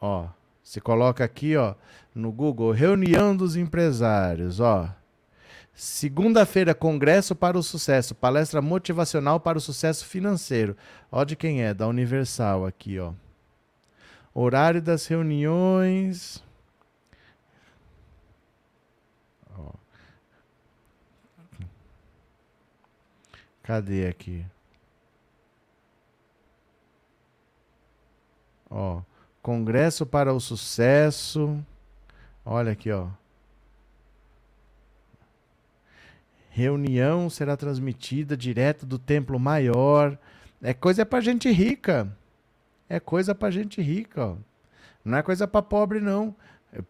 Ó, você coloca aqui, ó, no Google, reunião dos empresários, ó. Segunda-feira, Congresso para o Sucesso, palestra motivacional para o sucesso financeiro. Ó de quem é, da Universal aqui, ó. Horário das reuniões. Cadê aqui? Ó, Congresso para o Sucesso. Olha aqui, ó. Reunião será transmitida direto do Templo Maior. É coisa para gente rica. É coisa para gente rica, ó. Não é coisa para pobre não.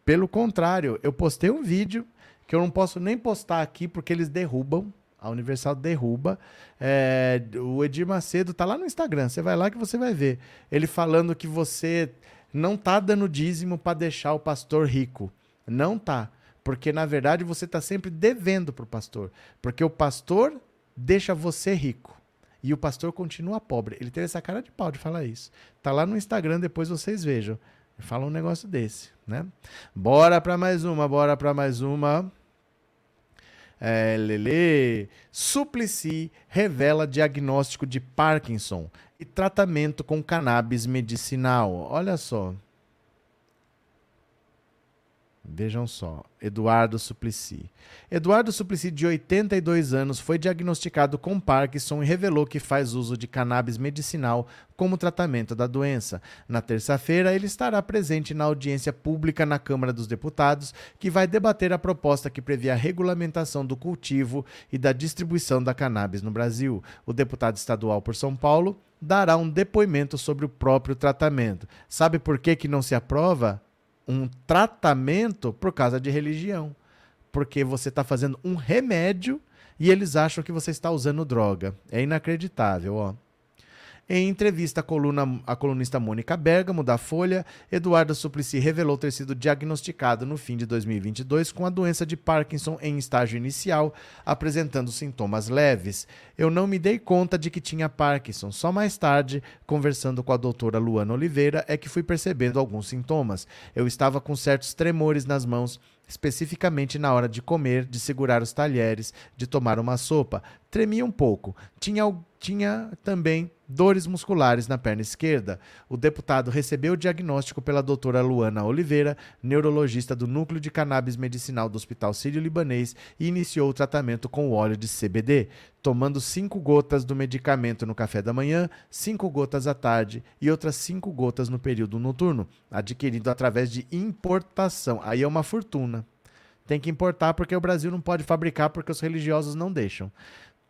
Pelo contrário, eu postei um vídeo que eu não posso nem postar aqui porque eles derrubam a Universal derruba. É, o Edir Macedo tá lá no Instagram. Você vai lá que você vai ver. Ele falando que você não tá dando dízimo para deixar o pastor rico. Não tá. Porque na verdade você tá sempre devendo pro pastor. Porque o pastor deixa você rico. E o pastor continua pobre. Ele teve essa cara de pau de falar isso. Tá lá no Instagram, depois vocês vejam. Fala um negócio desse, né? Bora para mais uma, bora para mais uma. É, Lele. Suplicy revela diagnóstico de Parkinson e tratamento com cannabis medicinal. Olha só. Vejam só, Eduardo Suplicy. Eduardo Suplicy, de 82 anos, foi diagnosticado com Parkinson e revelou que faz uso de cannabis medicinal como tratamento da doença. Na terça-feira, ele estará presente na audiência pública na Câmara dos Deputados, que vai debater a proposta que prevê a regulamentação do cultivo e da distribuição da cannabis no Brasil. O deputado estadual por São Paulo dará um depoimento sobre o próprio tratamento. Sabe por que, que não se aprova? Um tratamento por causa de religião. Porque você está fazendo um remédio e eles acham que você está usando droga. É inacreditável, ó. Em entrevista à, coluna, à colunista Mônica Bergamo, da Folha, Eduardo Suplicy revelou ter sido diagnosticado no fim de 2022 com a doença de Parkinson em estágio inicial, apresentando sintomas leves. Eu não me dei conta de que tinha Parkinson. Só mais tarde, conversando com a doutora Luana Oliveira, é que fui percebendo alguns sintomas. Eu estava com certos tremores nas mãos especificamente na hora de comer, de segurar os talheres, de tomar uma sopa. Tremia um pouco. Tinha, tinha também dores musculares na perna esquerda. O deputado recebeu o diagnóstico pela doutora Luana Oliveira, neurologista do Núcleo de Cannabis Medicinal do Hospital Sírio-Libanês, e iniciou o tratamento com óleo de CBD, tomando cinco gotas do medicamento no café da manhã, cinco gotas à tarde e outras cinco gotas no período noturno, adquirido através de importação. Aí é uma fortuna. Tem que importar porque o Brasil não pode fabricar porque os religiosos não deixam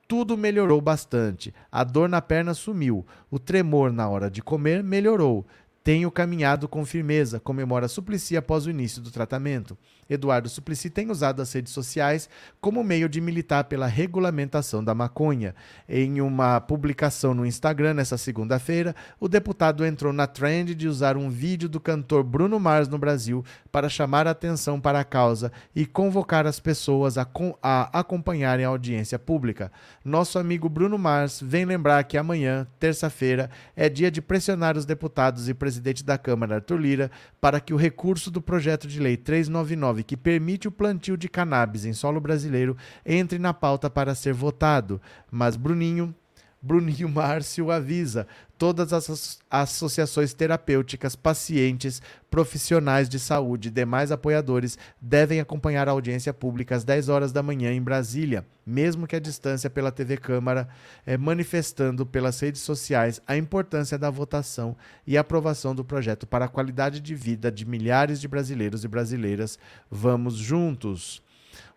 tudo melhorou bastante. A dor na perna sumiu. O tremor na hora de comer melhorou. Tenho caminhado com firmeza, comemora Suplicy após o início do tratamento. Eduardo Suplicy tem usado as redes sociais como meio de militar pela regulamentação da maconha. Em uma publicação no Instagram nesta segunda-feira, o deputado entrou na trend de usar um vídeo do cantor Bruno Mars no Brasil para chamar a atenção para a causa e convocar as pessoas a, a acompanharem a audiência pública. Nosso amigo Bruno Mars vem lembrar que amanhã, terça-feira, é dia de pressionar os deputados e presidente da Câmara, Arthur Lira, para que o recurso do projeto de lei 399, que permite o plantio de cannabis em solo brasileiro, entre na pauta para ser votado. Mas Bruninho Bruninho Márcio avisa: todas as associações terapêuticas, pacientes, profissionais de saúde e demais apoiadores devem acompanhar a audiência pública às 10 horas da manhã em Brasília, mesmo que à distância pela TV Câmara, é, manifestando pelas redes sociais a importância da votação e aprovação do projeto para a qualidade de vida de milhares de brasileiros e brasileiras. Vamos juntos!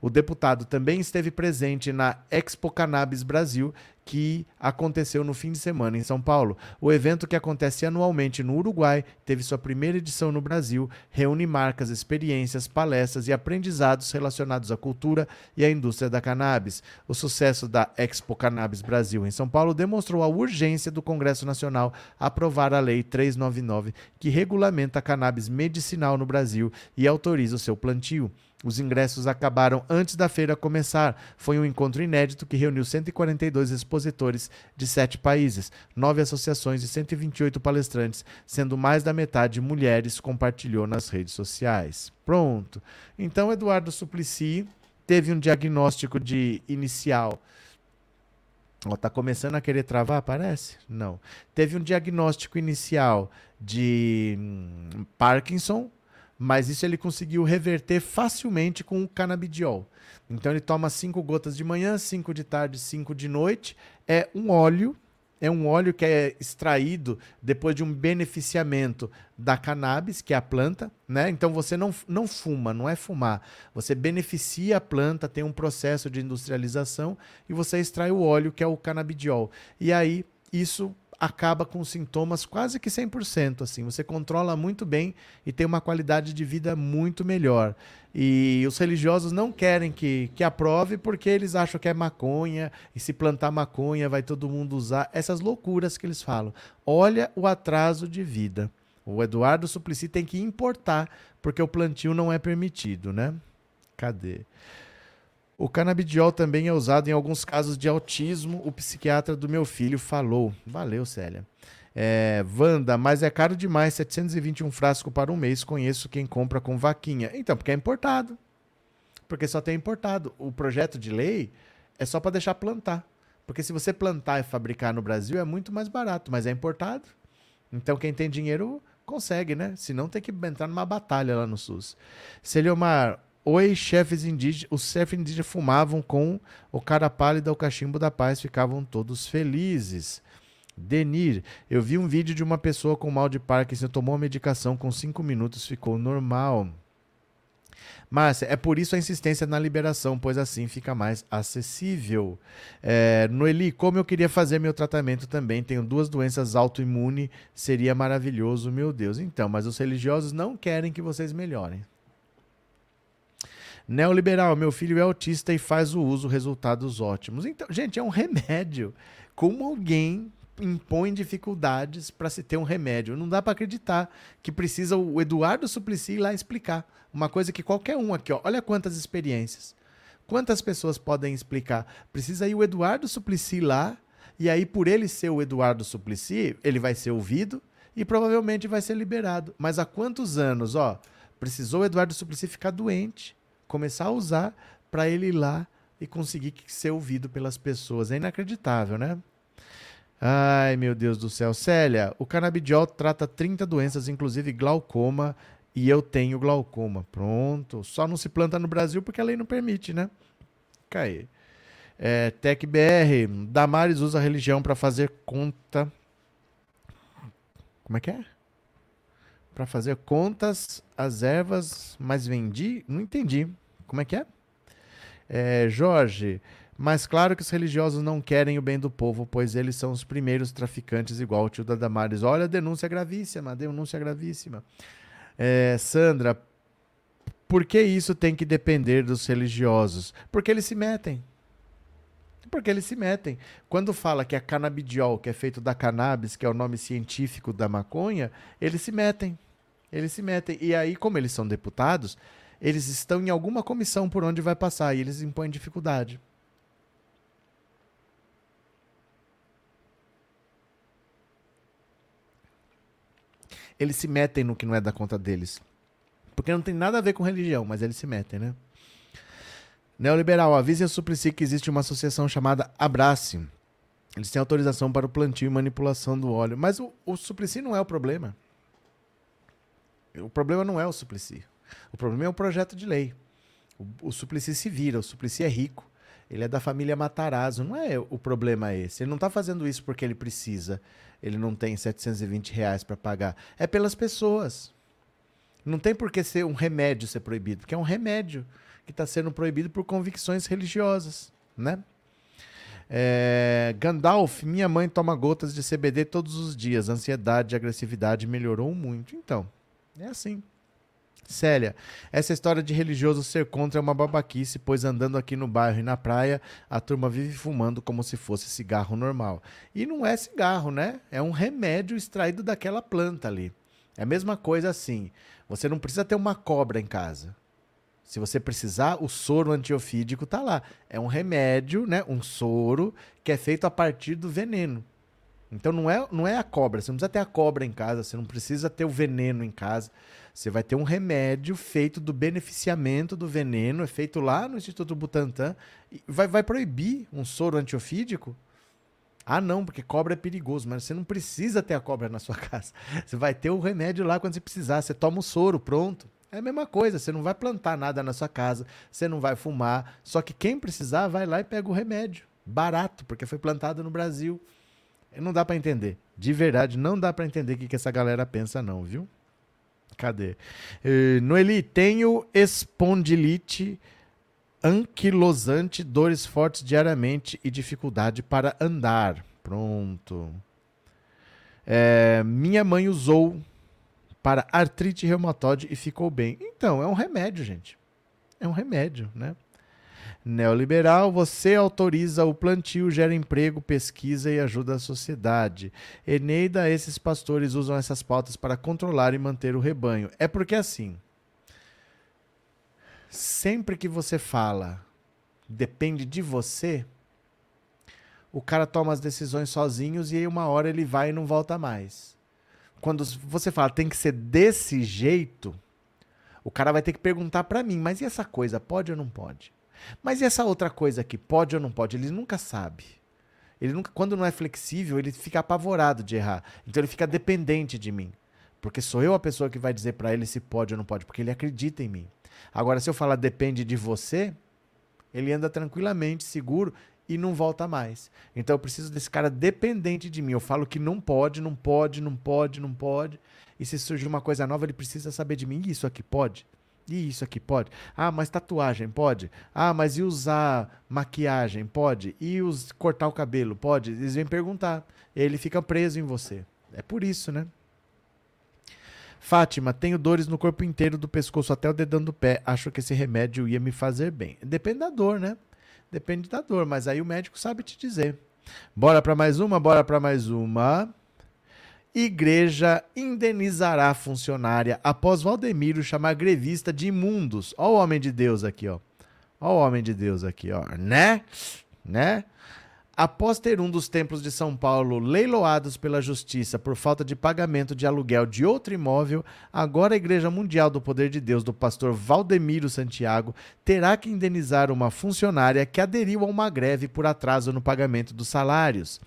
O deputado também esteve presente na Expo Cannabis Brasil, que aconteceu no fim de semana em São Paulo. O evento, que acontece anualmente no Uruguai, teve sua primeira edição no Brasil, reúne marcas, experiências, palestras e aprendizados relacionados à cultura e à indústria da cannabis. O sucesso da Expo Cannabis Brasil em São Paulo demonstrou a urgência do Congresso Nacional aprovar a Lei 399, que regulamenta a cannabis medicinal no Brasil e autoriza o seu plantio. Os ingressos acabaram antes da feira começar. Foi um encontro inédito que reuniu 142 expositores de sete países, nove associações e 128 palestrantes, sendo mais da metade mulheres, compartilhou nas redes sociais. Pronto. Então, Eduardo Suplicy teve um diagnóstico de inicial. Ó, tá começando a querer travar, parece? Não. Teve um diagnóstico inicial de hum, Parkinson, mas isso ele conseguiu reverter facilmente com o canabidiol. Então ele toma cinco gotas de manhã, cinco de tarde, cinco de noite. É um óleo, é um óleo que é extraído depois de um beneficiamento da cannabis, que é a planta, né? Então você não, não fuma, não é fumar. Você beneficia a planta, tem um processo de industrialização e você extrai o óleo, que é o canabidiol. E aí isso acaba com sintomas quase que 100%. Assim, você controla muito bem e tem uma qualidade de vida muito melhor. E os religiosos não querem que, que aprove porque eles acham que é maconha e se plantar maconha vai todo mundo usar. Essas loucuras que eles falam. Olha o atraso de vida. O Eduardo Suplicy tem que importar porque o plantio não é permitido, né? Cadê? O canabidiol também é usado em alguns casos de autismo, o psiquiatra do meu filho falou. Valeu, Célia. É, Wanda, mas é caro demais, 721 frascos para um mês. Conheço quem compra com vaquinha. Então, porque é importado. porque só tem importado. O projeto de lei é só para deixar plantar. Porque se você plantar e fabricar no Brasil é muito mais barato, mas é importado. Então quem tem dinheiro consegue, né? Se não tem que entrar numa batalha lá no SUS. Celiomar, oi, chefes indígenas. Os chefes indígenas fumavam com o cara pálida, o cachimbo da paz, ficavam todos felizes. Denir, eu vi um vídeo de uma pessoa com mal de Parkinson, tomou a medicação com cinco minutos, ficou normal. Márcia, é por isso a insistência na liberação, pois assim fica mais acessível. É, Noeli, como eu queria fazer meu tratamento também, tenho duas doenças autoimunes, seria maravilhoso, meu Deus. Então, mas os religiosos não querem que vocês melhorem. Neoliberal, meu filho é autista e faz o uso, resultados ótimos. Então, gente, é um remédio. Como alguém impõe dificuldades para se ter um remédio. Não dá para acreditar que precisa o Eduardo Suplicy ir lá explicar. Uma coisa que qualquer um aqui, ó, olha quantas experiências. Quantas pessoas podem explicar? Precisa ir o Eduardo Suplicy lá, e aí, por ele ser o Eduardo Suplicy, ele vai ser ouvido e provavelmente vai ser liberado. Mas há quantos anos, ó, precisou o Eduardo Suplicy ficar doente, começar a usar para ele ir lá e conseguir ser ouvido pelas pessoas. É inacreditável, né? Ai, meu Deus do céu. Célia, o canabidiol trata 30 doenças, inclusive glaucoma, e eu tenho glaucoma. Pronto. Só não se planta no Brasil porque a lei não permite, né? Cai. É, TecBR, Damares usa a religião para fazer conta. Como é que é? Para fazer contas as ervas, mas vendi? Não entendi. Como é que é? é Jorge, mas claro que os religiosos não querem o bem do povo, pois eles são os primeiros traficantes, igual o tio da Damares. Olha denúncia gravíssima, denúncia gravíssima. É, Sandra, por que isso tem que depender dos religiosos? Porque eles se metem. Porque eles se metem. Quando fala que é canabidiol, que é feito da cannabis, que é o nome científico da maconha, eles se metem. Eles se metem. E aí, como eles são deputados, eles estão em alguma comissão por onde vai passar e eles impõem dificuldade. eles se metem no que não é da conta deles. Porque não tem nada a ver com religião, mas eles se metem, né? Neoliberal, avise a Suplicy que existe uma associação chamada Abrace. Eles têm autorização para o plantio e manipulação do óleo. Mas o, o Suplicy não é o problema. O problema não é o Suplicy. O problema é o projeto de lei. O, o Suplicy se vira, o Suplicy é rico. Ele é da família Matarazzo. Não é o problema esse. Ele não está fazendo isso porque ele precisa ele não tem 720 reais para pagar. É pelas pessoas. Não tem por que ser um remédio ser proibido, porque é um remédio que está sendo proibido por convicções religiosas, né? É, Gandalf, minha mãe toma gotas de CBD todos os dias. Ansiedade e agressividade melhorou muito. Então, é assim. Célia, essa história de religioso ser contra é uma babaquice, pois andando aqui no bairro e na praia, a turma vive fumando como se fosse cigarro normal. E não é cigarro, né? É um remédio extraído daquela planta ali. É a mesma coisa assim. Você não precisa ter uma cobra em casa. Se você precisar, o soro antiofídico tá lá. É um remédio, né? Um soro que é feito a partir do veneno. Então não é, não é a cobra. Você não precisa ter a cobra em casa. Você não precisa ter o veneno em casa. Você vai ter um remédio feito do beneficiamento do veneno, é feito lá no Instituto Butantan. Vai, vai proibir um soro antiofídico? Ah, não, porque cobra é perigoso, mas você não precisa ter a cobra na sua [LAUGHS] casa. Você vai ter o remédio lá quando você precisar. Você toma o soro, pronto. É a mesma coisa, você não vai plantar nada na sua casa, você não vai fumar. Só que quem precisar vai lá e pega o remédio. Barato, porque foi plantado no Brasil. Não dá para entender. De verdade, não dá para entender o que, que essa galera pensa, não, viu? Cadê? Uh, Noeli, tenho espondilite anquilosante, dores fortes diariamente e dificuldade para andar. Pronto. É, minha mãe usou para artrite reumatoide e ficou bem. Então, é um remédio, gente. É um remédio, né? Neoliberal, você autoriza o plantio, gera emprego, pesquisa e ajuda a sociedade. Eneida, esses pastores usam essas pautas para controlar e manter o rebanho. É porque assim, sempre que você fala depende de você, o cara toma as decisões sozinhos e aí uma hora ele vai e não volta mais. Quando você fala tem que ser desse jeito, O cara vai ter que perguntar para mim, mas e essa coisa pode ou não pode? Mas e essa outra coisa aqui, pode ou não pode? Ele nunca sabe. Ele nunca, quando não é flexível, ele fica apavorado de errar. Então ele fica dependente de mim. Porque sou eu a pessoa que vai dizer para ele se pode ou não pode, porque ele acredita em mim. Agora, se eu falar depende de você, ele anda tranquilamente, seguro e não volta mais. Então eu preciso desse cara dependente de mim. Eu falo que não pode, não pode, não pode, não pode. E se surgir uma coisa nova, ele precisa saber de mim. Isso aqui pode? E isso aqui pode? Ah, mas tatuagem pode? Ah, mas e usar maquiagem? Pode? E os, cortar o cabelo? Pode? Eles vêm perguntar. Ele fica preso em você. É por isso, né? Fátima, tenho dores no corpo inteiro, do pescoço até o dedão do pé. Acho que esse remédio ia me fazer bem. Depende da dor, né? Depende da dor, mas aí o médico sabe te dizer. Bora para mais uma, bora para mais uma. Igreja indenizará funcionária após Valdemiro chamar grevista de imundos. Ó o homem de Deus aqui, ó. Ó o homem de Deus aqui, ó. Né? Né? Após ter um dos templos de São Paulo leiloados pela justiça por falta de pagamento de aluguel de outro imóvel, agora a Igreja Mundial do Poder de Deus do pastor Valdemiro Santiago terá que indenizar uma funcionária que aderiu a uma greve por atraso no pagamento dos salários.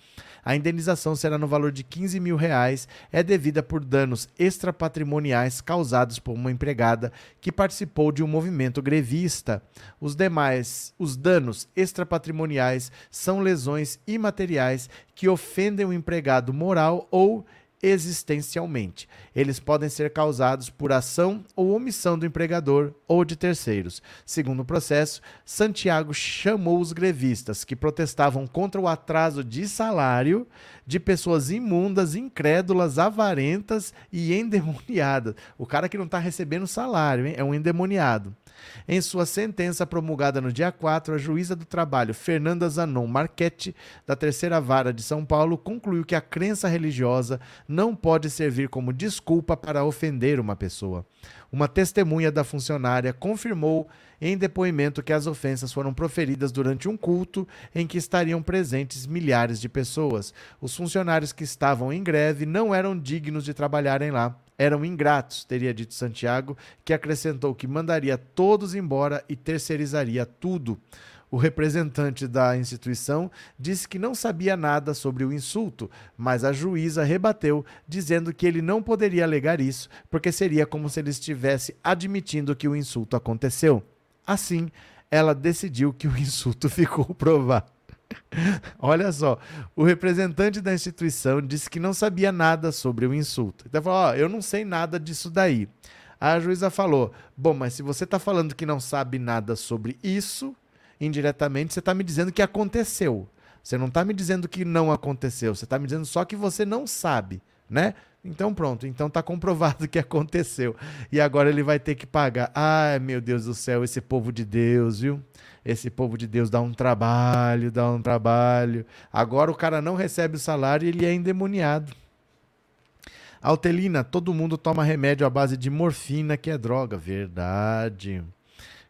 A indenização será no valor de 15 mil reais, é devida por danos extrapatrimoniais causados por uma empregada que participou de um movimento grevista. Os demais, os danos extrapatrimoniais são lesões imateriais que ofendem o empregado moral ou existencialmente. Eles podem ser causados por ação ou omissão do empregador ou de terceiros. Segundo o processo, Santiago chamou os grevistas que protestavam contra o atraso de salário de pessoas imundas, incrédulas, avarentas e endemoniadas. O cara que não está recebendo salário hein? é um endemoniado. Em sua sentença promulgada no dia 4, a juíza do trabalho, Fernanda Zanon Marchetti, da Terceira Vara de São Paulo, concluiu que a crença religiosa não pode servir como desculpa para ofender uma pessoa. Uma testemunha da funcionária confirmou em depoimento que as ofensas foram proferidas durante um culto em que estariam presentes milhares de pessoas. Os funcionários que estavam em greve não eram dignos de trabalharem lá eram ingratos, teria dito Santiago, que acrescentou que mandaria todos embora e terceirizaria tudo. O representante da instituição disse que não sabia nada sobre o insulto, mas a juíza rebateu, dizendo que ele não poderia alegar isso, porque seria como se ele estivesse admitindo que o insulto aconteceu. Assim, ela decidiu que o insulto [LAUGHS] ficou provado. [LAUGHS] Olha só, o representante da instituição disse que não sabia nada sobre o insulto. Então falou: Ó, eu não sei nada disso daí. A juíza falou: Bom, mas se você está falando que não sabe nada sobre isso, indiretamente você está me dizendo que aconteceu. Você não está me dizendo que não aconteceu. Você está me dizendo só que você não sabe, né? Então pronto, então tá comprovado [LAUGHS] que aconteceu. E agora ele vai ter que pagar. Ai, meu Deus do céu, esse povo de Deus, viu? Esse povo de Deus dá um trabalho, dá um trabalho. Agora o cara não recebe o salário e ele é endemoniado. Altelina, todo mundo toma remédio à base de morfina, que é droga. Verdade.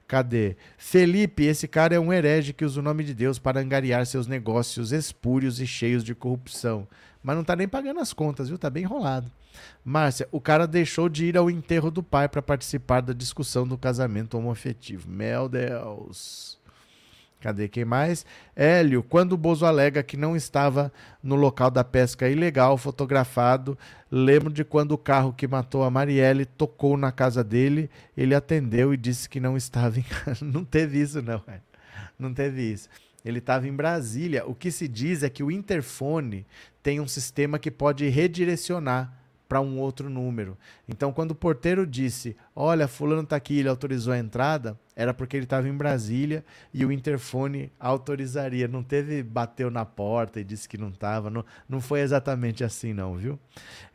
Cadê? Felipe, esse cara é um herege que usa o nome de Deus para angariar seus negócios espúrios e cheios de corrupção mas não tá nem pagando as contas, viu? Tá bem enrolado. Márcia, o cara deixou de ir ao enterro do pai para participar da discussão do casamento homoafetivo. Meu Deus. Cadê quem mais? Hélio, quando o Bozo alega que não estava no local da pesca ilegal fotografado, lembro de quando o carro que matou a Marielle tocou na casa dele, ele atendeu e disse que não estava [LAUGHS] em casa. Não teve isso, não. Não teve isso. Ele estava em Brasília. O que se diz é que o interfone tem um sistema que pode redirecionar para um outro número. Então, quando o porteiro disse: Olha, Fulano está aqui, ele autorizou a entrada, era porque ele estava em Brasília e o interfone autorizaria. Não teve, bateu na porta e disse que não estava. Não, não foi exatamente assim, não, viu?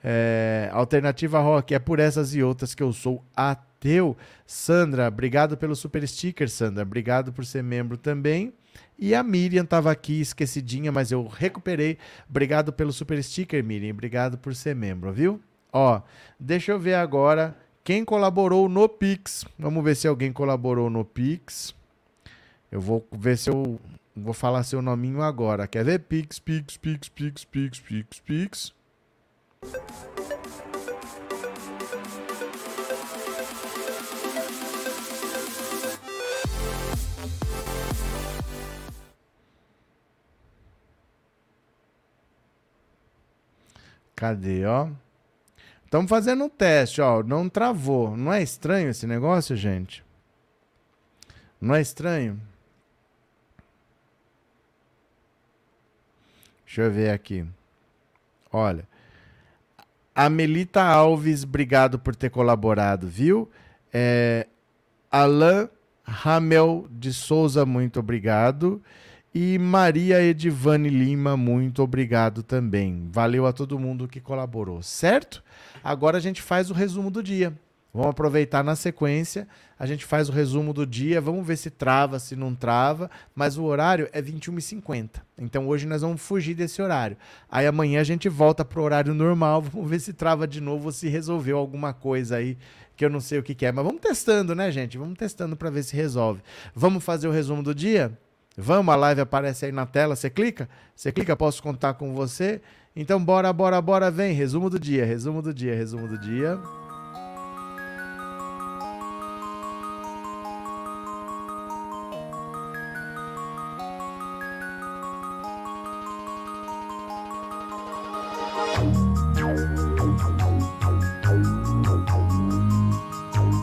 É, alternativa Rock, é por essas e outras que eu sou ateu. Sandra, obrigado pelo super sticker, Sandra. Obrigado por ser membro também. E a Miriam estava aqui esquecidinha, mas eu recuperei. Obrigado pelo super sticker, Miriam. Obrigado por ser membro, viu? Ó, deixa eu ver agora quem colaborou no Pix. Vamos ver se alguém colaborou no Pix. Eu vou ver se eu vou falar seu nominho agora. Quer ver? Pix, Pix, Pix, Pix, Pix, Pix, Pix. Cadê, ó? Estamos fazendo um teste, ó. Não travou. Não é estranho esse negócio, gente? Não é estranho? Deixa eu ver aqui. Olha. A Melita Alves, obrigado por ter colaborado, viu? É, Alain Ramel de Souza, muito obrigado. E Maria Edivane Lima, muito obrigado também. Valeu a todo mundo que colaborou, certo? Agora a gente faz o resumo do dia. Vamos aproveitar na sequência, a gente faz o resumo do dia, vamos ver se trava, se não trava, mas o horário é 21h50. Então hoje nós vamos fugir desse horário. Aí amanhã a gente volta pro horário normal, vamos ver se trava de novo ou se resolveu alguma coisa aí que eu não sei o que, que é. Mas vamos testando, né, gente? Vamos testando para ver se resolve. Vamos fazer o resumo do dia? Vamos, a live aparece aí na tela, você clica? Você clica, posso contar com você? Então bora, bora, bora, vem. Resumo do dia, resumo do dia, resumo do dia.